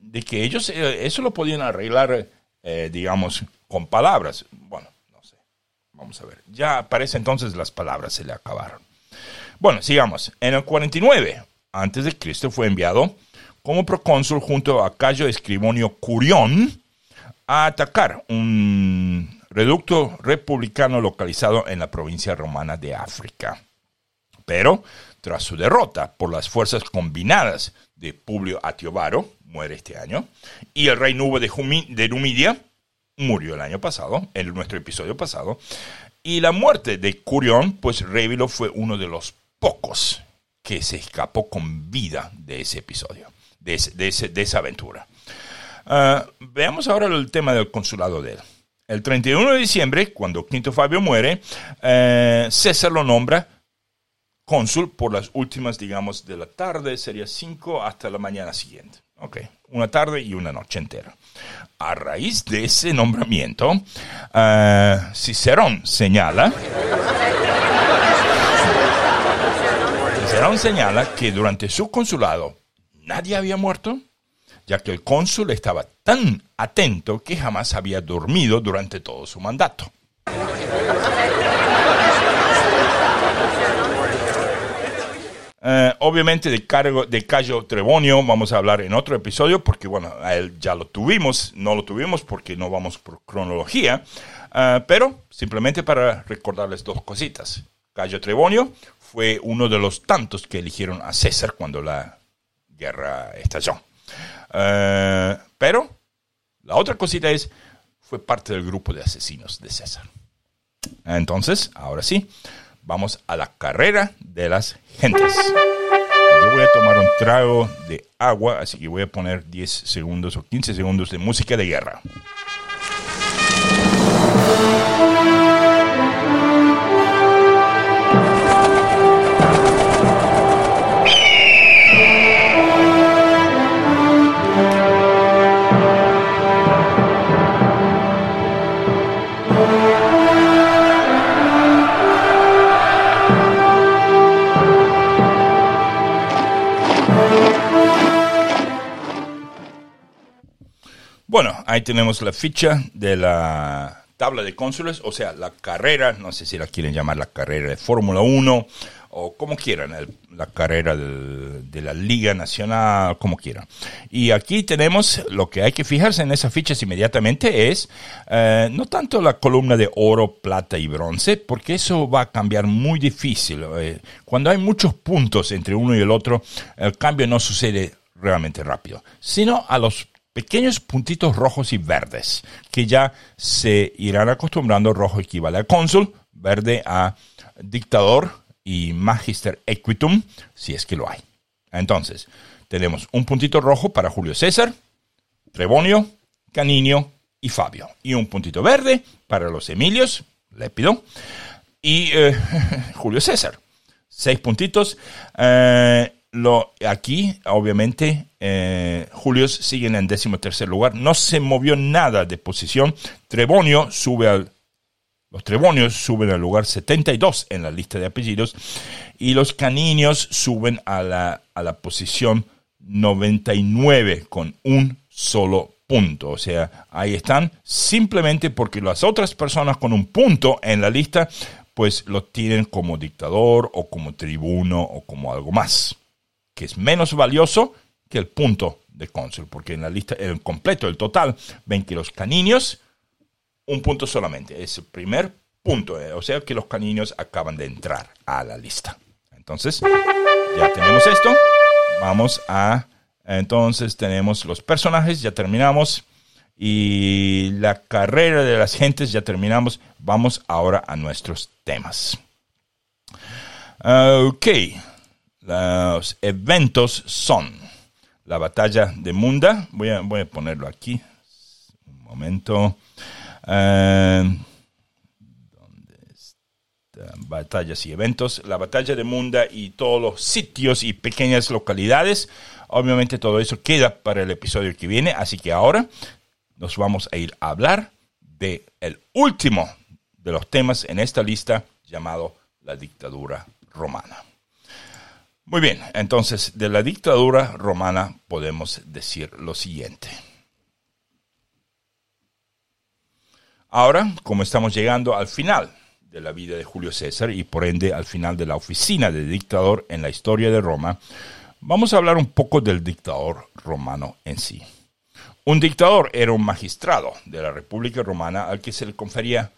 A: de que ellos eh, eso lo podían arreglar, eh, digamos, con palabras. Bueno, no sé. Vamos a ver. Ya parece entonces las palabras se le acabaron. Bueno, sigamos. En el 49 antes de Cristo fue enviado como procónsul junto a Cayo Escribonio Curión a atacar un reducto republicano localizado en la provincia romana de África. Pero, tras su derrota por las fuerzas combinadas de Publio Atiobaro, muere este año, y el rey Nubo de, Numidia murió el año pasado, en nuestro episodio pasado, y la muerte de Curión, pues Revilo fue uno de los pocos que se escapó con vida de ese episodio, de, de, esa aventura. Ah, veamos ahora el tema del consulado de él. El 31 de diciembre, cuando Quinto Fabio muere, eh, César lo nombra cónsul por las últimas, digamos, de la tarde, sería 5 hasta la mañana siguiente. Ok, una tarde y una noche entera. A raíz de ese nombramiento, uh, Cicerón señala. Cicerón señala que durante su consulado nadie había muerto, ya que el cónsul estaba tan atento que jamás había dormido durante todo su mandato. Eh, obviamente de, cargo, de Cayo Trebonio vamos a hablar en otro episodio porque bueno, a él ya lo tuvimos, no lo tuvimos porque no vamos por cronología, eh, pero simplemente para recordarles dos cositas. Cayo Trebonio fue uno de los tantos que eligieron a César cuando la guerra estalló. Eh, pero la otra cosita es, fue parte del grupo de asesinos de César. Entonces, ahora sí, vamos a la carrera de las gentes. Yo voy a tomar un trago de agua, así que voy a poner 10 segundos o 15 segundos de música de guerra. Bueno, ahí tenemos la ficha de la tabla de cónsules, o sea, la carrera, no sé si la quieren llamar la carrera de Fórmula 1 o como quieran, la carrera de la Liga Nacional, como quieran. Y aquí tenemos lo que hay que fijarse en esas fichas inmediatamente es eh, no tanto la columna de oro, plata y bronce, porque eso va a cambiar muy difícil. Eh, cuando hay muchos puntos entre uno y el otro, el cambio no sucede realmente rápido, sino a los pequeños puntitos rojos y verdes, que ya se irán acostumbrando. Rojo equivale a cónsul, verde a dictador y magister equitum, si es que lo hay. Entonces, tenemos un puntito rojo para Julio César, Trebonio, Caninio y Fabio. Y un puntito verde para los Emilios, Lépido, y eh, Julio César. Seis puntitos. Eh, lo, aquí, obviamente, eh, Julius sigue en décimo tercer lugar. No se movió nada de posición. Trebonio sube al. Los Trebonios suben al lugar 72 en la lista de apellidos. Y los Caninios suben a la, a la posición 99 con un solo punto. O sea, ahí están simplemente porque las otras personas con un punto en la lista, pues lo tienen como dictador o como tribuno o como algo más que es menos valioso el punto de cónsul, porque en la lista, el completo, el total, ven que los caninios, un punto solamente, es el primer punto, eh, o sea que los caninios acaban de entrar a la lista. Entonces, ya tenemos esto, vamos a, entonces tenemos los personajes, ya terminamos, y la carrera de las gentes, ya terminamos, vamos ahora a nuestros temas. Ok. Los eventos son la batalla de Munda. Voy a, voy a ponerlo aquí. Un momento. Eh, batallas y eventos. La batalla de Munda y todos los sitios y pequeñas localidades. Obviamente todo eso queda para el episodio que viene. Así que ahora nos vamos a ir a hablar de el último de los temas en esta lista llamado la dictadura romana. Muy bien, entonces de la dictadura romana podemos decir lo siguiente. Ahora, como estamos llegando al final de la vida de Julio César y por ende al final de la oficina de dictador en la historia de Roma, vamos a hablar un poco del dictador romano en sí. Un dictador era un magistrado de la República Romana al que se le confería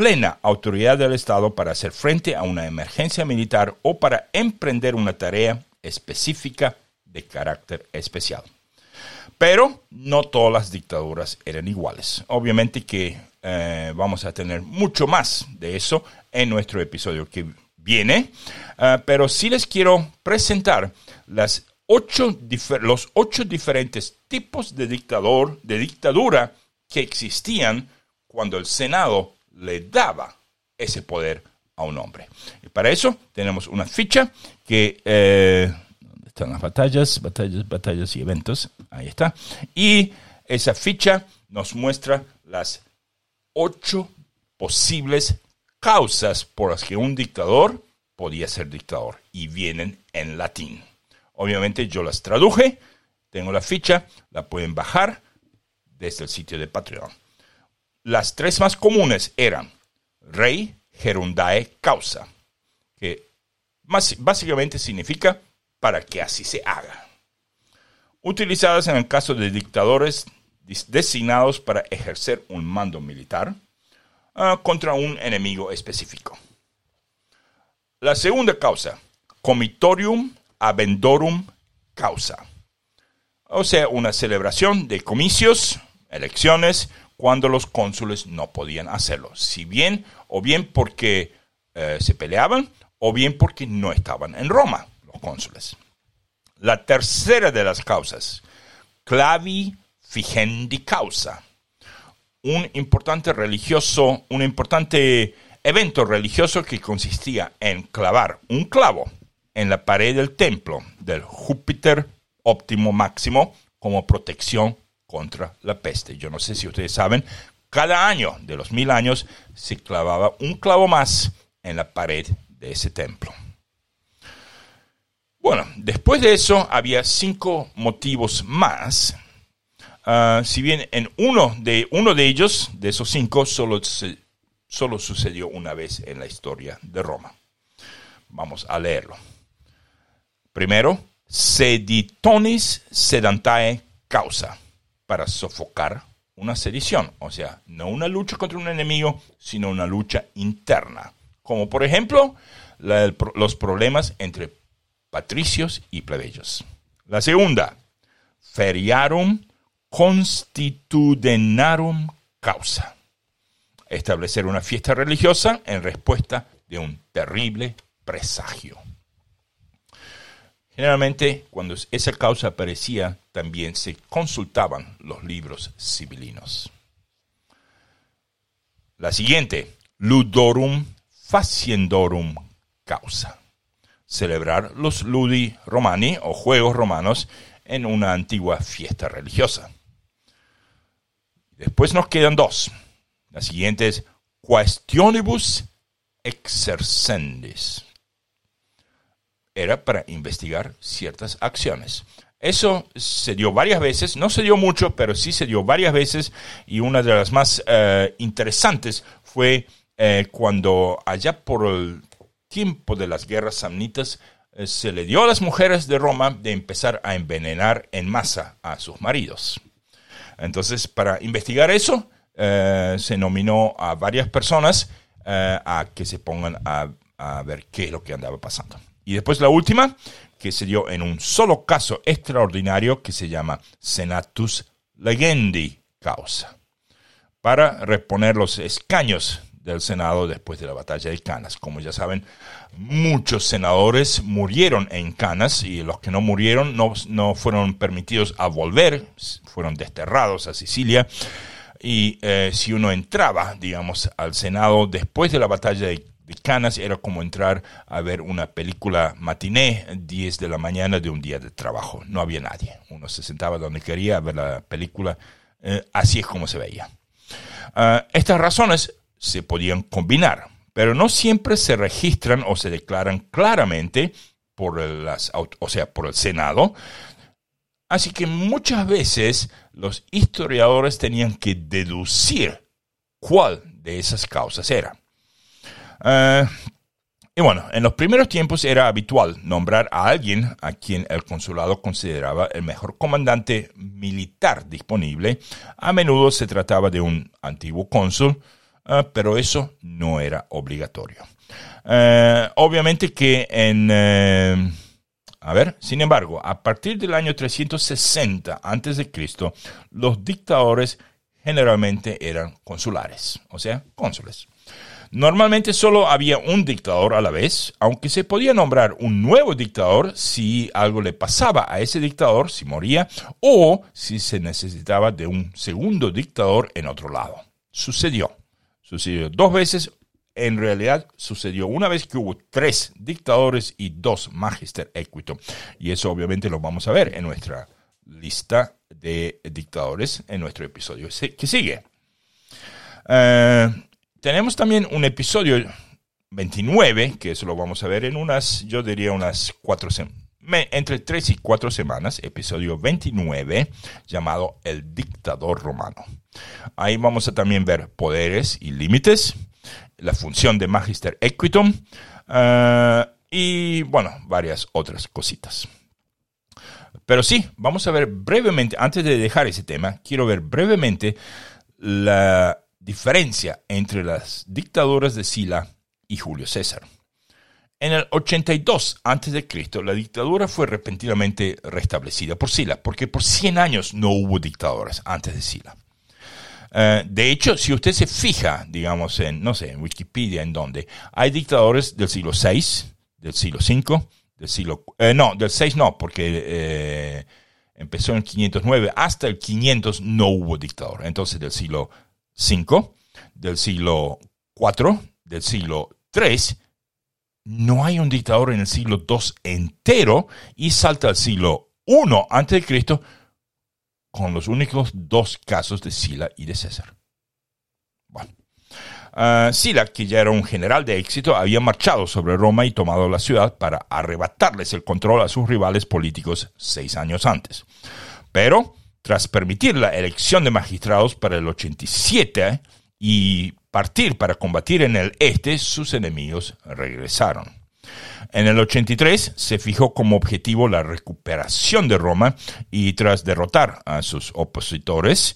A: plena autoridad del Estado para hacer frente a una emergencia militar o para emprender una tarea específica de carácter especial. Pero no todas las dictaduras eran iguales. Obviamente que eh, vamos a tener mucho más de eso en nuestro episodio que viene, eh, pero sí les quiero presentar las ocho los ocho diferentes tipos de dictador, de dictadura que existían cuando el Senado le daba ese poder a un hombre. Y para eso tenemos una ficha que... Eh, ¿Dónde están las batallas? Batallas, batallas y eventos. Ahí está. Y esa ficha nos muestra las ocho posibles causas por las que un dictador podía ser dictador y vienen en latín. Obviamente yo las traduje, tengo la ficha, la pueden bajar desde el sitio de Patreon. Las tres más comunes eran rey, gerundae, causa, que básicamente significa para que así se haga. Utilizadas en el caso de dictadores designados para ejercer un mando militar ah, contra un enemigo específico. La segunda causa, comitorium abendorum causa, o sea, una celebración de comicios, elecciones, cuando los cónsules no podían hacerlo. Si bien, o bien porque eh, se peleaban, o bien porque no estaban en Roma los cónsules. La tercera de las causas, clavi figendi causa. Un importante religioso, un importante evento religioso que consistía en clavar un clavo en la pared del templo del Júpiter óptimo máximo como protección contra la peste. Yo no sé si ustedes saben, cada año de los mil años se clavaba un clavo más en la pared de ese templo. Bueno, después de eso había cinco motivos más. Ah, si bien en uno de, uno de ellos, de esos cinco, solo, solo sucedió una vez en la historia de Roma. Vamos a leerlo. Primero, seditonis sedantae causa, para sofocar una sedición, o sea, no una lucha contra un enemigo, sino una lucha interna, como por ejemplo los problemas entre patricios y plebeyos. La segunda, feriarum constitudenarum causa, establecer una fiesta religiosa en respuesta de un terrible presagio. Generalmente, cuando esa causa aparecía, también se consultaban los libros civilinos. La siguiente, ludorum faciendorum causa. Celebrar los ludi romani o juegos romanos en una antigua fiesta religiosa. Después nos quedan dos. La siguiente es questionibus exercendis era para investigar ciertas acciones. Eso se dio varias veces, no se dio mucho, pero sí se dio varias veces y una de las más eh, interesantes fue eh, cuando allá por el tiempo de las guerras samnitas eh, se le dio a las mujeres de Roma de empezar a envenenar en masa a sus maridos. Entonces, para investigar eso, se nominó a varias personas a que se pongan a ver qué es lo que andaba pasando. Y después la última, que se dio en un solo caso extraordinario que se llama Senatus Legendi Causa, para reponer los escaños del Senado después de la batalla de Canas. Como ya saben, muchos senadores murieron en Canas y los que no murieron no, no fueron permitidos a volver, fueron desterrados a Sicilia. Y eh, si uno entraba, digamos, al Senado después de la batalla de Era como entrar a ver una película matiné 10 de la mañana de un día de trabajo. No había nadie. Uno se sentaba donde quería a ver la película. Eh, así es como se veía. Ah, estas razones se podían combinar, pero no siempre se registran o se declaran claramente por, las, o sea, por el Senado. Así que muchas veces los historiadores tenían que deducir cuál de esas causas era. Eh, y bueno, en los primeros tiempos era habitual nombrar a alguien a quien el consulado consideraba el mejor comandante militar disponible. A menudo se trataba de un antiguo cónsul, eh, pero eso no era obligatorio. Eh, obviamente que en... a ver, sin embargo, a partir del año 360 a.C., los dictadores generalmente eran consulares, o sea, cónsules. Normalmente solo había un dictador a la vez, aunque se podía nombrar un nuevo dictador si algo le pasaba a ese dictador, si moría, o si se necesitaba de un segundo dictador en otro lado. Sucedió. Sucedió dos veces. En realidad sucedió una vez que hubo tres dictadores y dos magister equito. Y eso obviamente lo vamos a ver en nuestra lista de dictadores en nuestro episodio que sigue. Eh, tenemos también un episodio 29, que eso lo vamos a ver en unas, yo diría unas cuatro semanas, entre tres y cuatro semanas, episodio 29, llamado El dictador romano. Ahí vamos a también ver poderes y límites, la función de Magister Equitum eh, y, bueno, varias otras cositas. Pero sí, vamos a ver brevemente, antes de dejar ese tema, quiero ver brevemente la diferencia entre las dictaduras de Sila y Julio César. En el 82 a.C., la dictadura fue repentinamente restablecida por Sila, porque por 100 años no hubo dictadores antes de Sila. Eh, de hecho, si usted se fija, digamos, en, no sé, en Wikipedia, en donde hay dictadores del siglo VI, del siglo V, del siglo... Eh, no, del VI no, porque eh, empezó en el 509, hasta el 500 no hubo dictador. Entonces, del siglo V, del siglo IV, del siglo III, no hay un dictador en el siglo II entero y salta al siglo I antes de Cristo con los únicos dos casos de Sila y de César. Bueno, uh, Sila, que ya era un general de éxito, había marchado sobre Roma y tomado la ciudad para arrebatarles el control a sus rivales políticos seis años antes. Pero, tras permitir la elección de magistrados para el 87 y partir para combatir en el este, sus enemigos regresaron. En el 83 se fijó como objetivo la recuperación de Roma y tras derrotar a sus opositores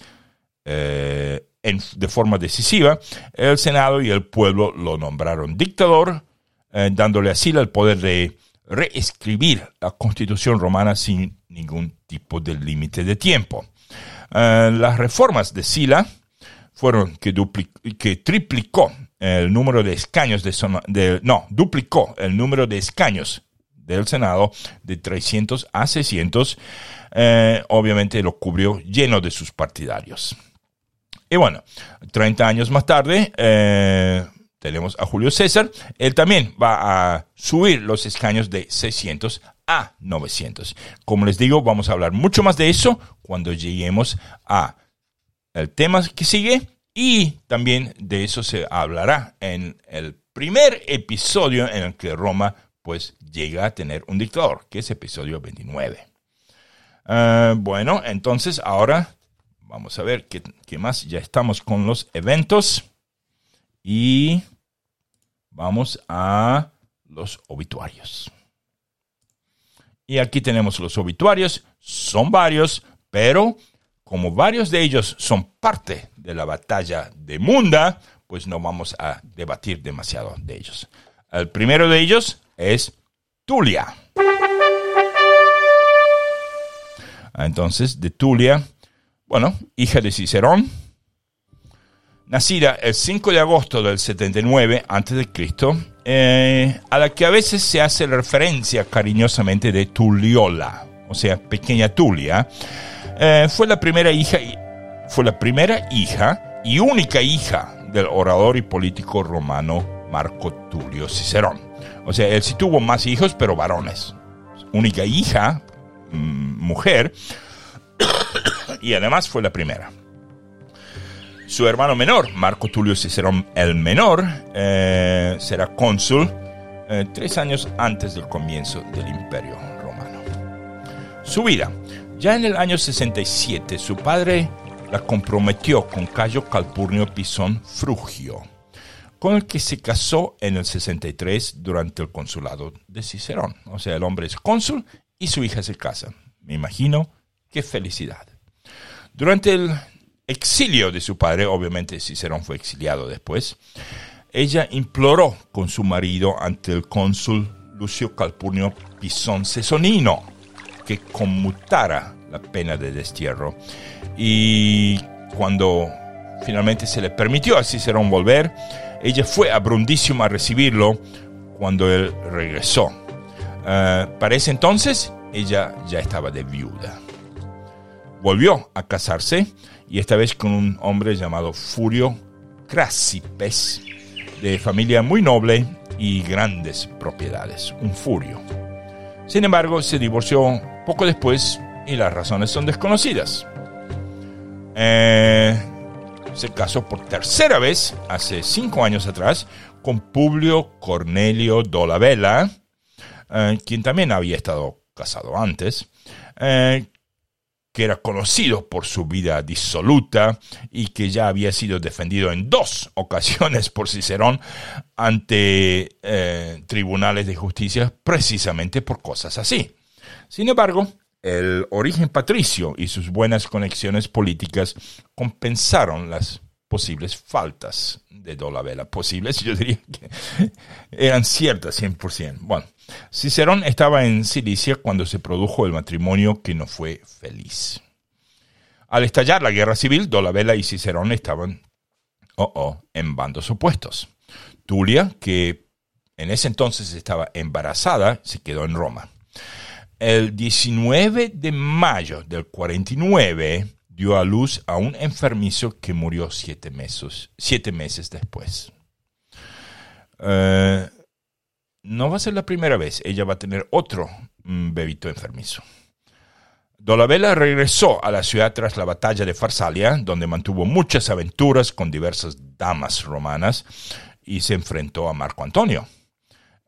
A: eh, de forma decisiva, el Senado y el pueblo lo nombraron dictador, eh, dándole así el poder de reescribir la constitución romana sin ningún tipo de límite de tiempo. Eh, las reformas de Sila fueron que, que triplicó el número de escaños de, no, duplicó el número de escaños del Senado de 300 a 600, eh, obviamente lo cubrió lleno de sus partidarios. Y bueno, 30 años más tarde eh, tenemos a Julio César, él también va a subir los escaños de 600 a 900. Como les digo, vamos a hablar mucho más de eso cuando lleguemos a el tema que sigue y también de eso se hablará en el primer episodio en el que Roma pues llega a tener un dictador, que es episodio 29. Ah, bueno, entonces ahora vamos a ver qué, qué más. Ya estamos con los eventos y vamos a los obituarios. Y aquí tenemos los obituarios, son varios, pero como varios de ellos son parte de la batalla de Munda, pues no vamos a debatir demasiado de ellos. El primero de ellos es Tulia. Entonces, de Tulia, bueno, hija de Cicerón, nacida el 5 de agosto del 79 a.C., eh, a la que a veces se hace referencia cariñosamente de Tuliola, o sea, pequeña Tulia, eh, fue la primera hija, fue la primera hija y única hija del orador y político romano Marco Tulio Cicerón. O sea, él sí tuvo más hijos, pero varones. Única hija, mm, mujer, y además fue la primera. Su hermano menor, Marco Tulio Cicerón el Menor, eh, será cónsul eh, tres años antes del comienzo del Imperio Romano. Su vida. Ya en el año 67 su padre la comprometió con Cayo Calpurnio Pisón Frugio, con el que se casó en el 63 durante el consulado de Cicerón. O sea, el hombre es cónsul y su hija se casa. Me imagino qué felicidad. Durante el exilio de su padre, obviamente Cicerón fue exiliado después, ella imploró con su marido ante el cónsul Lucio Calpurnio Pisón Cesonino que conmutara la pena de destierro. Y cuando finalmente se le permitió a Cicerón volver, ella fue a Brundisium a recibirlo cuando él regresó. Uh, para ese entonces, ella ya estaba de viuda. Volvió a casarse y esta vez con un hombre llamado Furio Crasipes, de familia muy noble y grandes propiedades, un furio. Sin embargo, se divorció poco después y las razones son desconocidas. Eh, se casó por tercera vez, hace cinco años atrás, con Publio Cornelio Dolabella, eh, quien también había estado casado antes, eh, que era conocido por su vida disoluta y que ya había sido defendido en dos ocasiones por Cicerón ante tribunales de justicia precisamente por cosas así. Sin embargo, el origen patricio y sus buenas conexiones políticas compensaron las posibles faltas de Dolabella. Posibles, yo diría que eran ciertas 100%. Bueno, Cicerón estaba en Cilicia cuando se produjo el matrimonio que no fue feliz. Al estallar la guerra civil, Dolabella y Cicerón estaban oh, oh, en bandos opuestos. Tulia, que en ese entonces estaba embarazada, se quedó en Roma. El 19 de mayo del 49 dio a luz a un enfermizo que murió siete meses, siete meses después. Eh, no va a ser la primera vez, ella va a tener otro mm, bebito enfermizo. Dolabella regresó a la ciudad tras la batalla de Farsalia, donde mantuvo muchas aventuras con diversas damas romanas y se enfrentó a Marco Antonio.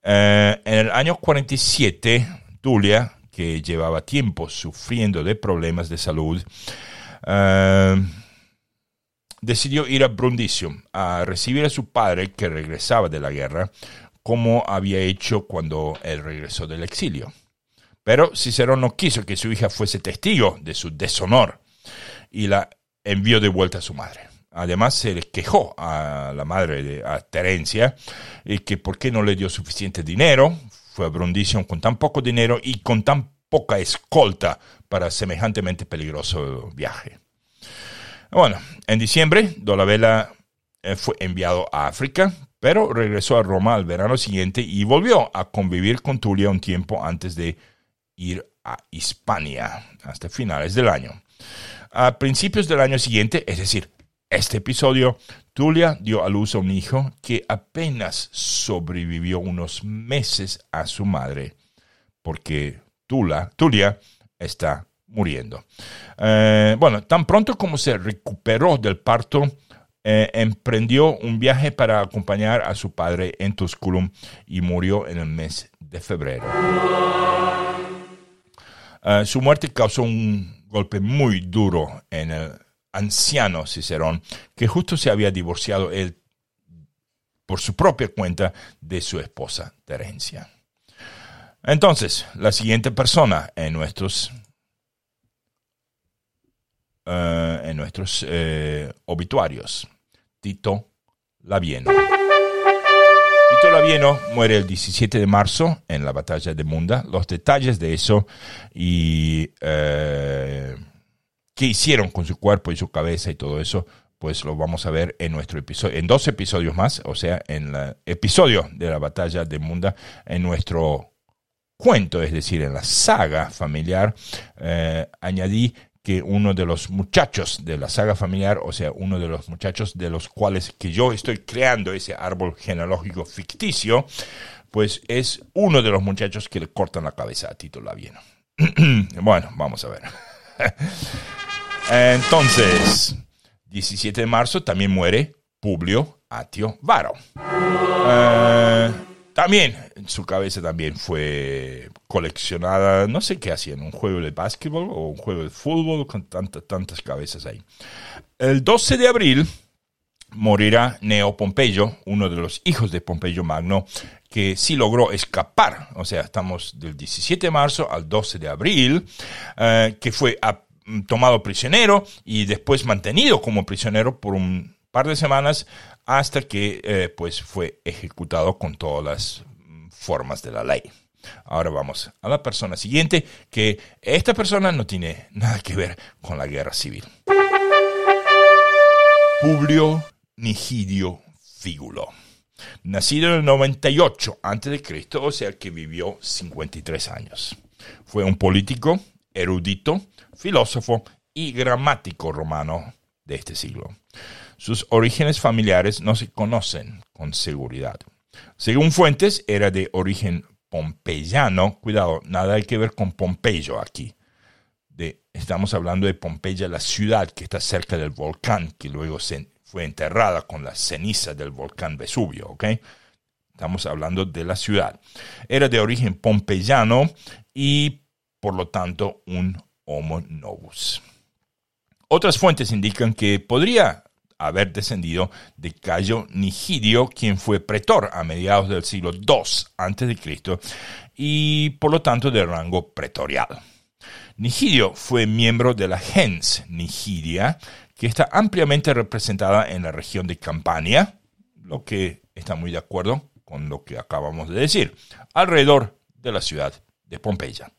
A: Eh, en el año 47, Tulia, que llevaba tiempo sufriendo de problemas de salud, eh, decidió ir a Brundisium a recibir a su padre que regresaba de la guerra, como había hecho cuando él regresó del exilio. Pero Cicerón no quiso que su hija fuese testigo de su deshonor y la envió de vuelta a su madre. Además, se le quejó a la madre de Terencia y que por qué no le dio suficiente dinero. Fue a Brundisium con tan poco dinero y con tan poca escolta para semejantemente peligroso viaje. Bueno, en diciembre, Dolabella eh, fue enviado a África, pero regresó a Roma al verano siguiente y volvió a convivir con Tulia un tiempo antes de ir a Hispania, hasta finales del año. A principios del año siguiente, es decir, este episodio, Tulia dio a luz a un hijo que apenas sobrevivió unos meses a su madre, porque Tula, Tulia está muriendo. Eh, bueno, tan pronto como se recuperó del parto, eh, emprendió un viaje para acompañar a su padre en Tusculum y murió en el mes de febrero. Eh, su muerte causó un golpe muy duro en el anciano Cicerón, que justo se había divorciado él por su propia cuenta de su esposa Terencia. Entonces, la siguiente persona en nuestros eh, en nuestros eh, obituarios. Tito Lavieno. Tito Lavieno muere el 17 de marzo en la batalla de Munda. Los detalles de eso y eh, qué hicieron con su cuerpo y su cabeza y todo eso, pues lo vamos a ver en nuestro episodio, en dos episodios más, o sea, en el episodio de la batalla de Munda, en nuestro cuento, es decir, en la saga familiar, añadí que uno de los muchachos de la saga familiar, o sea, uno de los muchachos de los cuales que yo estoy creando ese árbol genealógico ficticio, pues es uno de los muchachos que le cortan la cabeza a Tito Lavieno. bueno, vamos a ver. Entonces, 17 de marzo también muere Publio Atio Varo. Eh, también, su cabeza también fue coleccionada, no sé qué hacían, un juego de básquetbol o un juego de fútbol con tantas, tantas cabezas ahí. El 12 de abril morirá Neo Pompeyo, uno de los hijos de Pompeyo Magno, que sí logró escapar, o sea, estamos del 17 de marzo al 12 de abril, eh, que fue tomado prisionero y después mantenido como prisionero por un de semanas hasta que eh, pues fue ejecutado con todas las formas de la ley. Ahora vamos a la persona siguiente, que esta persona no tiene nada que ver con la guerra civil. Publio Nigidio Fígulo. Nacido en el 98 a.C., o sea que vivió 53 años. Fue un político, erudito, filósofo y gramático romano de este siglo. Sus orígenes familiares no se conocen con seguridad. Según fuentes, era de origen pompeyano. Cuidado, nada hay que ver con Pompeyo aquí. Estamos hablando de Pompeya, la ciudad que está cerca del volcán, que luego fue enterrada con la ceniza del volcán Vesubio. ¿ok? Estamos hablando de la ciudad. Era de origen pompeyano y, por lo tanto, un homo novus. Otras fuentes indican que podría haber descendido de Cayo Nigidio, quien fue pretor a mediados del siglo II a.C. y por lo tanto de rango pretorial. Nigidio fue miembro de la gens Nigidia, que está ampliamente representada en la región de Campania, lo que está muy de acuerdo con lo que acabamos de decir, alrededor de la ciudad de Pompeya.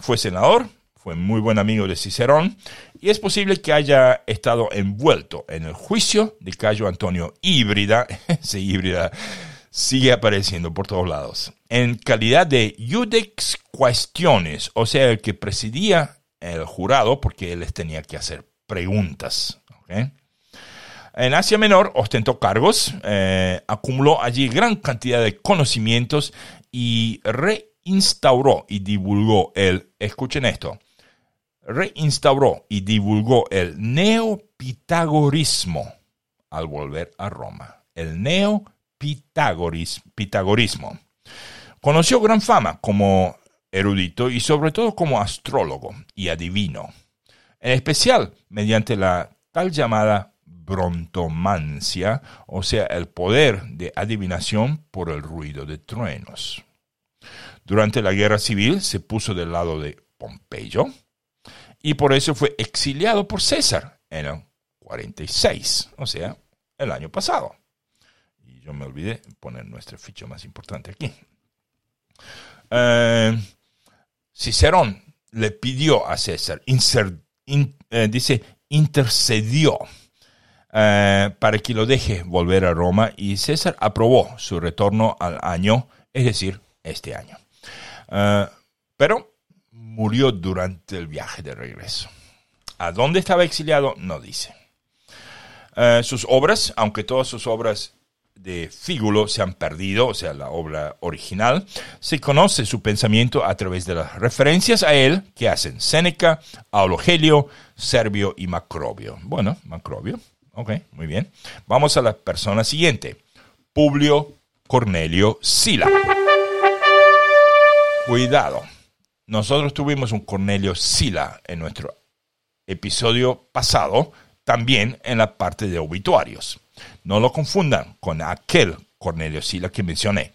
A: Fue senador, fue muy buen amigo de Cicerón y es posible que haya estado envuelto en el juicio de Cayo Antonio Híbrida, ese híbrida sigue apareciendo por todos lados, en calidad de judex cuestiones, o sea, el que presidía el jurado porque él les tenía que hacer preguntas. En Asia Menor ostentó cargos, eh, acumuló allí gran cantidad de conocimientos y reinstauró y divulgó el, escuchen esto, reinstauró y divulgó el neopitagorismo al volver a Roma. El neopitagorismo. Conoció gran fama como erudito y sobre todo como astrólogo y adivino, en especial mediante la tal llamada brontomancia, o sea, el poder de adivinación por el ruido de truenos. Durante la guerra civil se puso del lado de Pompeyo, y por eso fue exiliado por César en el 46, o sea, el año pasado. Y yo me olvidé poner nuestro ficha más importante aquí. Eh, Cicerón le pidió a César, eh, dice, intercedió eh, para que lo deje volver a Roma y César aprobó su retorno al año, es decir, este año. pero murió durante el viaje de regreso. ¿A dónde estaba exiliado? No dice. Eh, sus obras, aunque todas sus obras de Fígulo se han perdido, o sea, la obra original, se conoce su pensamiento a través de las referencias a él que hacen Séneca, Aulogelio, Servio y Macrobio. Bueno, Macrobio, ok, muy bien. Vamos a la persona siguiente, Publio Cornelio Sila. Cuidado, nosotros tuvimos un Cornelio Sila en nuestro episodio pasado, también en la parte de obituarios. No lo confundan con aquel Cornelio Sila que mencioné.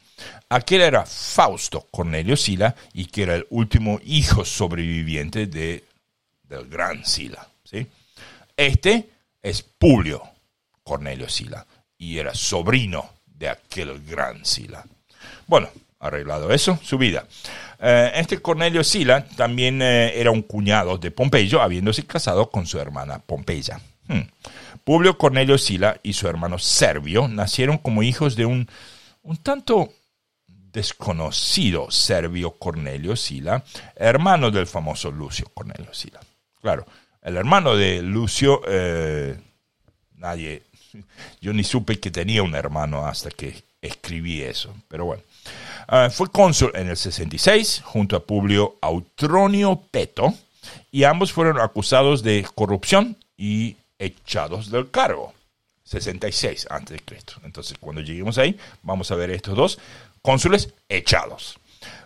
A: Aquel era Fausto Cornelio Sila y que era el último hijo sobreviviente de, del gran Sila. ¿sí? Este es Publio Cornelio Sila y era sobrino de aquel gran Sila. Bueno, arreglado eso, su vida. Eh, este Cornelio Sila también eh, era un cuñado de Pompeyo, habiéndose casado con su hermana Pompeya. Hmm. Publio Cornelio Sila y su hermano Servio nacieron como hijos de un, un tanto desconocido Servio Cornelio Sila, hermano del famoso Lucio Cornelio Sila. Claro, el hermano de Lucio, eh, nadie, yo ni supe que tenía un hermano hasta que escribí eso, pero bueno. Ah, fue cónsul en el 66 junto a Publio Autronio Peto y ambos fueron acusados de corrupción y echados del cargo. 66 antes de Cristo. Entonces, cuando lleguemos ahí, vamos a ver estos dos cónsules echados.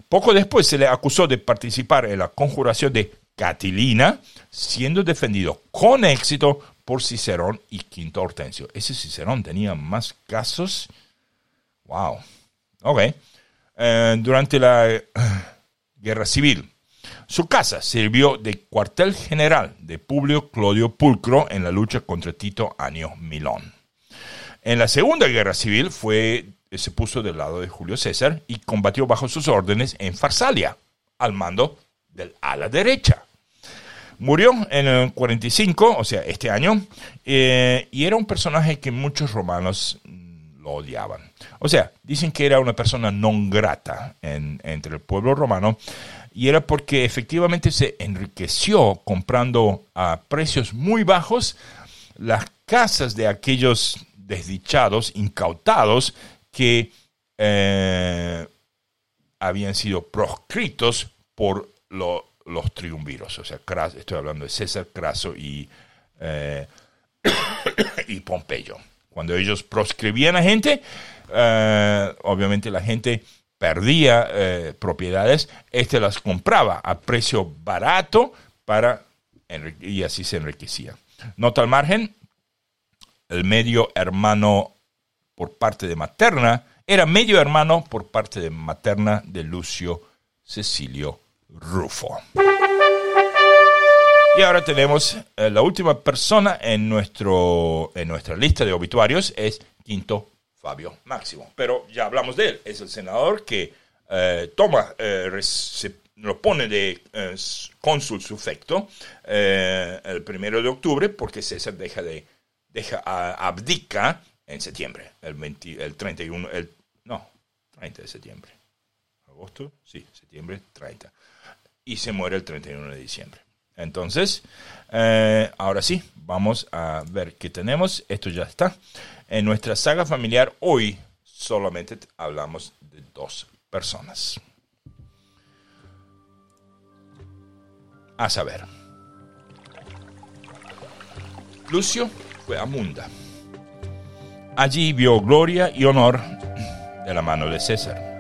A: Poco después se le acusó de participar en la conjuración de Catilina, siendo defendido con éxito por Cicerón y Quinto Hortensio. Ese Cicerón tenía más casos. Wow. Ok. Eh, durante la eh, guerra civil. Su casa sirvió de cuartel general de Publio Clodio Pulcro en la lucha contra Tito Anio Milón. En la Segunda Guerra Civil fue, se puso del lado de Julio César y combatió bajo sus órdenes en Farsalia, al mando del ala derecha. Murió en el 45, o sea, este año, eh, y era un personaje que muchos romanos odiaban. O sea, dicen que era una persona non grata entre el pueblo romano y era porque efectivamente se enriqueció comprando a precios muy bajos las casas de aquellos desdichados, incautados, que eh, habían sido proscritos por los triunviros. O sea, estoy hablando de César, Craso y, eh, y Pompeyo. Cuando ellos proscribían a gente, eh, obviamente la gente perdía eh, propiedades, este las compraba a precio barato para y así se enriquecía. Nota al margen, el medio hermano por parte de materna era medio hermano por parte de materna de Lucio Cecilio Rufo. Y ahora tenemos eh, la última persona en, nuestro, en nuestra lista de obituarios, es Quinto Fabio Máximo. Pero ya hablamos de él, es el senador que eh, toma, eh, lo pone de eh, cónsul sufecto el primero de octubre porque César deja de deja abdica en septiembre, el, 20, el 31, el, no, 30 de septiembre. ¿Agosto? Sí, septiembre 30. Y se muere el 31 de diciembre. Entonces, eh, ahora sí, vamos a ver qué tenemos. Esto ya está. En nuestra saga familiar hoy solamente hablamos de dos personas. A saber, Lucio fue a Munda. Allí vio gloria y honor de la mano de César.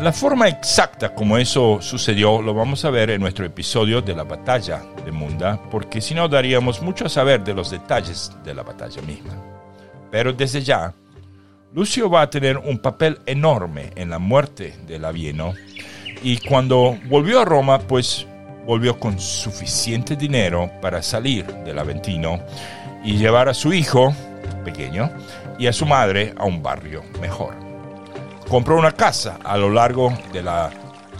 A: La forma exacta como eso sucedió lo vamos a ver en nuestro episodio de la batalla de Munda, porque si no daríamos mucho a saber de los detalles de la batalla misma. Pero desde ya, Lucio va a tener un papel enorme en la muerte del Labieno, y cuando volvió a Roma, pues volvió con suficiente dinero para salir del Aventino y llevar a su hijo, pequeño, y a su madre a un barrio mejor compró una casa a lo largo de la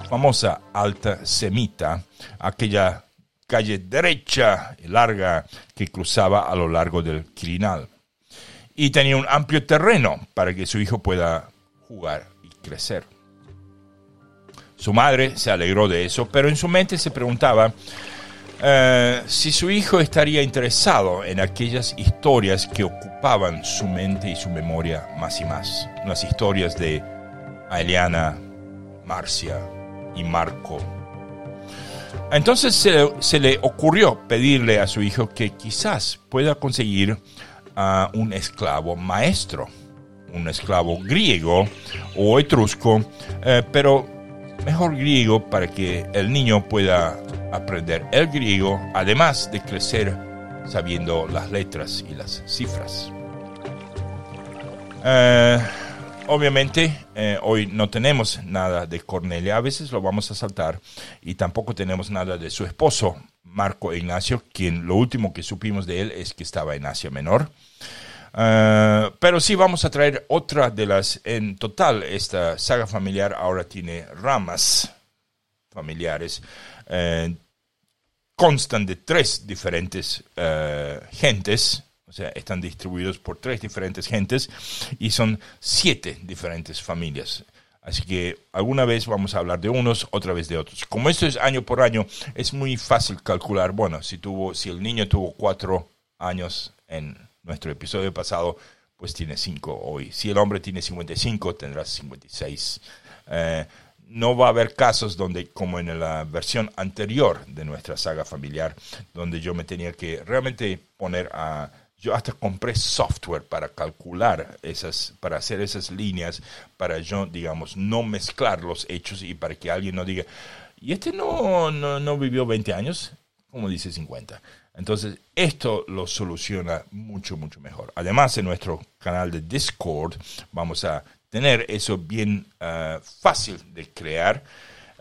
A: famosa Alta Semita, aquella calle derecha y larga que cruzaba a lo largo del Quirinal. Y tenía un amplio terreno para que su hijo pueda jugar y crecer. Su madre se alegró de eso, pero en su mente se preguntaba eh, si su hijo estaría interesado en aquellas historias que ocupaban su mente y su memoria más y más. Unas historias de a Eliana, Marcia y Marco. Entonces se, le ocurrió pedirle a su hijo que quizás pueda conseguir a un esclavo maestro, un esclavo griego o etrusco, eh, pero mejor griego para que el niño pueda aprender el griego, además de crecer sabiendo las letras y las cifras. Eh, obviamente eh, hoy no tenemos nada de Cornelia, a veces lo vamos a saltar, y tampoco tenemos nada de su esposo, Marco Ignacio, quien lo último que supimos de él es que estaba en Asia Menor. Eh, pero sí vamos a traer otra de las, en total, esta saga familiar ahora tiene ramas familiares. Eh, constan de tres diferentes gentes, o sea, están distribuidos por tres diferentes gentes y son siete diferentes familias. Así que alguna vez vamos a hablar de unos, otra vez de otros. Como esto es año por año, es muy fácil calcular. Bueno, si, tuvo, si el niño tuvo cuatro años en nuestro episodio pasado, pues tiene cinco hoy. Si el hombre tiene 55, tendrá 56. Eh, no va a haber casos donde, como en la versión anterior de nuestra saga familiar, donde yo me tenía que realmente poner a yo hasta compré software para calcular esas, para hacer esas líneas, para yo, digamos, no mezclar los hechos y para que alguien no diga, y este no, no, vivió 20 años, como dice 50. Entonces, esto lo soluciona mucho, mucho mejor. Además, en nuestro canal de Discord vamos a tener eso bien ah, fácil de crear.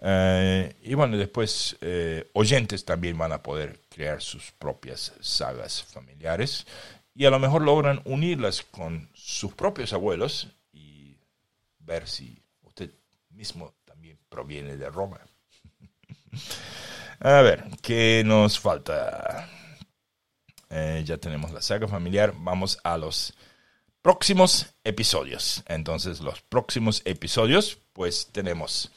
A: Eh, y bueno, después eh, oyentes también van a poder crear sus propias sagas familiares y a lo mejor logran unirlas con sus propios abuelos y ver si usted mismo también proviene de Roma. a ver, ¿qué nos falta? Eh, ya tenemos la saga familiar. Vamos a los próximos episodios. Entonces, los próximos episodios, pues tenemos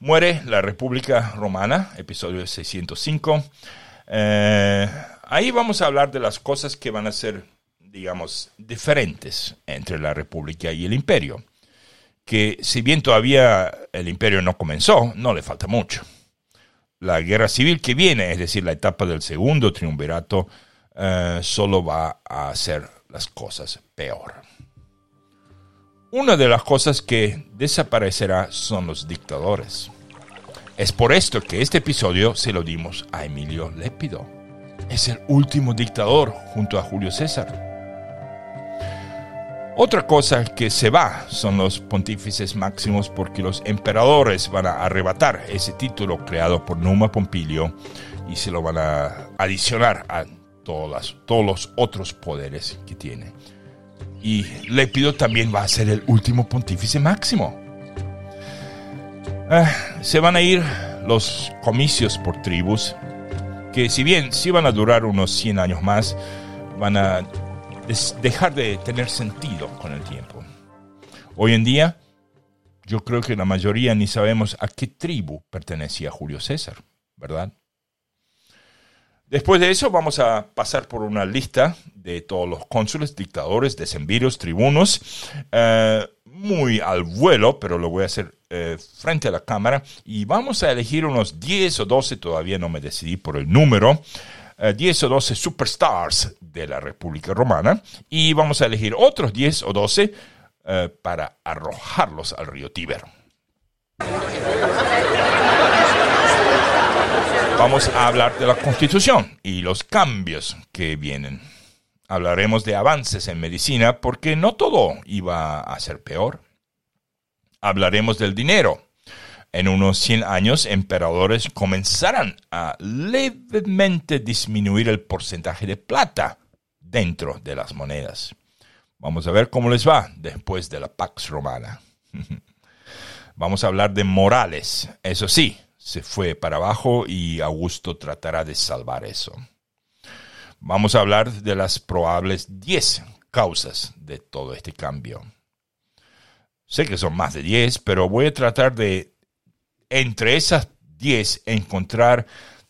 A: Muere la República Romana, episodio 605. Eh, ahí vamos a hablar de las cosas que van a ser, digamos, diferentes entre la República y el Imperio. Que si bien todavía el Imperio no comenzó, no le falta mucho. La guerra civil que viene, es decir, la etapa del segundo triunvirato, eh, solo va a hacer las cosas peor. Una de las cosas que desaparecerá son los dictadores. Es por esto que este episodio se lo dimos a Emilio Lépido. Es el último dictador junto a Julio César. Otra cosa que se va son los pontífices máximos porque los emperadores van a arrebatar ese título creado por Numa Pompilio y se lo van a adicionar a todos los otros poderes que tiene y Lépido también va a ser el último pontífice máximo. Ah, se van a ir los comicios por tribus, que si bien sí van a durar unos 100 años más, van a dejar de tener sentido con el tiempo. Hoy en día, yo creo que la mayoría ni sabemos a qué tribu pertenecía Julio César, ¿verdad? Después de eso vamos a pasar por una lista de todos los cónsules, dictadores, decemviros, tribunos, eh, muy al vuelo, pero lo voy a hacer eh, frente a la cámara. Y vamos a elegir unos 10 o 12, todavía no me decidí por el número, 10 eh, o 12 superstars de la República Romana. Y vamos a elegir otros 10 o 12 para arrojarlos al río Tíber. Vamos a hablar de la Constitución y los cambios que vienen. Hablaremos de avances en medicina porque no todo iba a ser peor. Hablaremos del dinero. En unos 100 años, emperadores comenzarán a levemente disminuir el porcentaje de plata dentro de las monedas. Vamos a ver cómo les va después de la Pax Romana. Vamos a hablar de morales. Eso sí, se fue para abajo y Augusto tratará de salvar eso. Vamos a hablar de las probables 10 causas de todo este cambio. Sé que son más de 10, pero voy a tratar de, entre esas 10, encontrar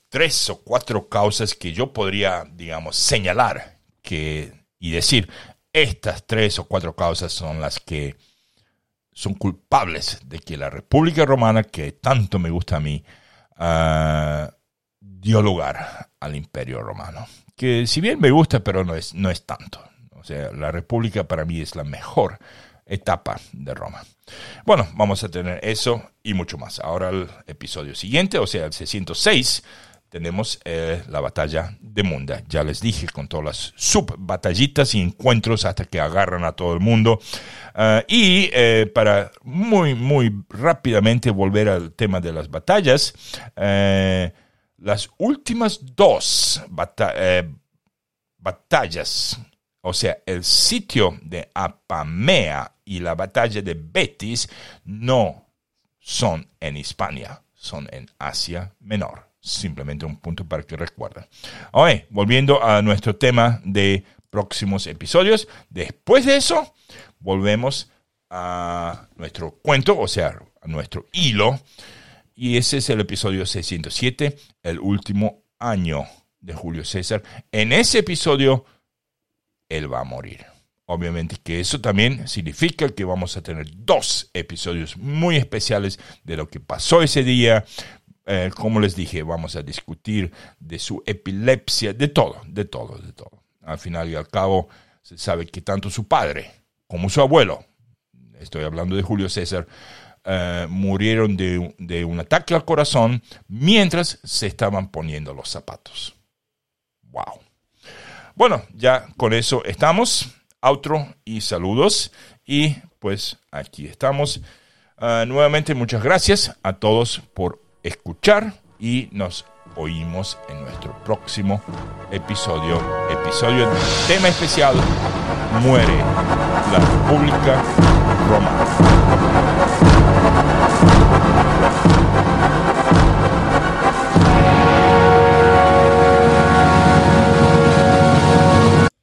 A: tres o cuatro causas que yo podría, digamos, señalar que, y decir, estas tres o cuatro causas son las que son culpables de que la República Romana, que tanto me gusta a mí, uh, dio lugar al Imperio Romano. Que si bien me gusta, pero no es, no es tanto. O sea, la República para mí es la mejor etapa de Roma. Bueno, vamos a tener eso y mucho más. Ahora el episodio siguiente, o sea, el 606, tenemos eh, la batalla de Munda. Ya les dije con todas las subbatallitas y encuentros hasta que agarran a todo el mundo. Ah, y eh, para muy, muy rápidamente volver al tema de las batallas, eh, las últimas dos batallas, o sea, el sitio de Apamea y la batalla de Betis, no son en Hispania, son en Asia Menor simplemente un punto para que recuerden. Oye, volviendo a nuestro tema de próximos episodios, después de eso, volvemos a nuestro cuento, o sea, a nuestro hilo, y ese es el episodio 607, el último año de Julio César. En ese episodio, él va a morir. Obviamente que eso también significa que vamos a tener dos episodios muy especiales de lo que pasó ese día, eh, como les dije, vamos a discutir de su epilepsia, de todo, de todo, de todo. Al final y al cabo, se sabe que tanto su padre como su abuelo, estoy hablando de Julio César, eh, murieron de, de un ataque al corazón mientras se estaban poniendo los zapatos. Wow. Bueno, ya con eso estamos. Outro y saludos. Y pues aquí estamos. Uh, nuevamente muchas gracias a todos por escuchar y nos oímos en nuestro próximo episodio, episodio de tema especial, muere la República Romana.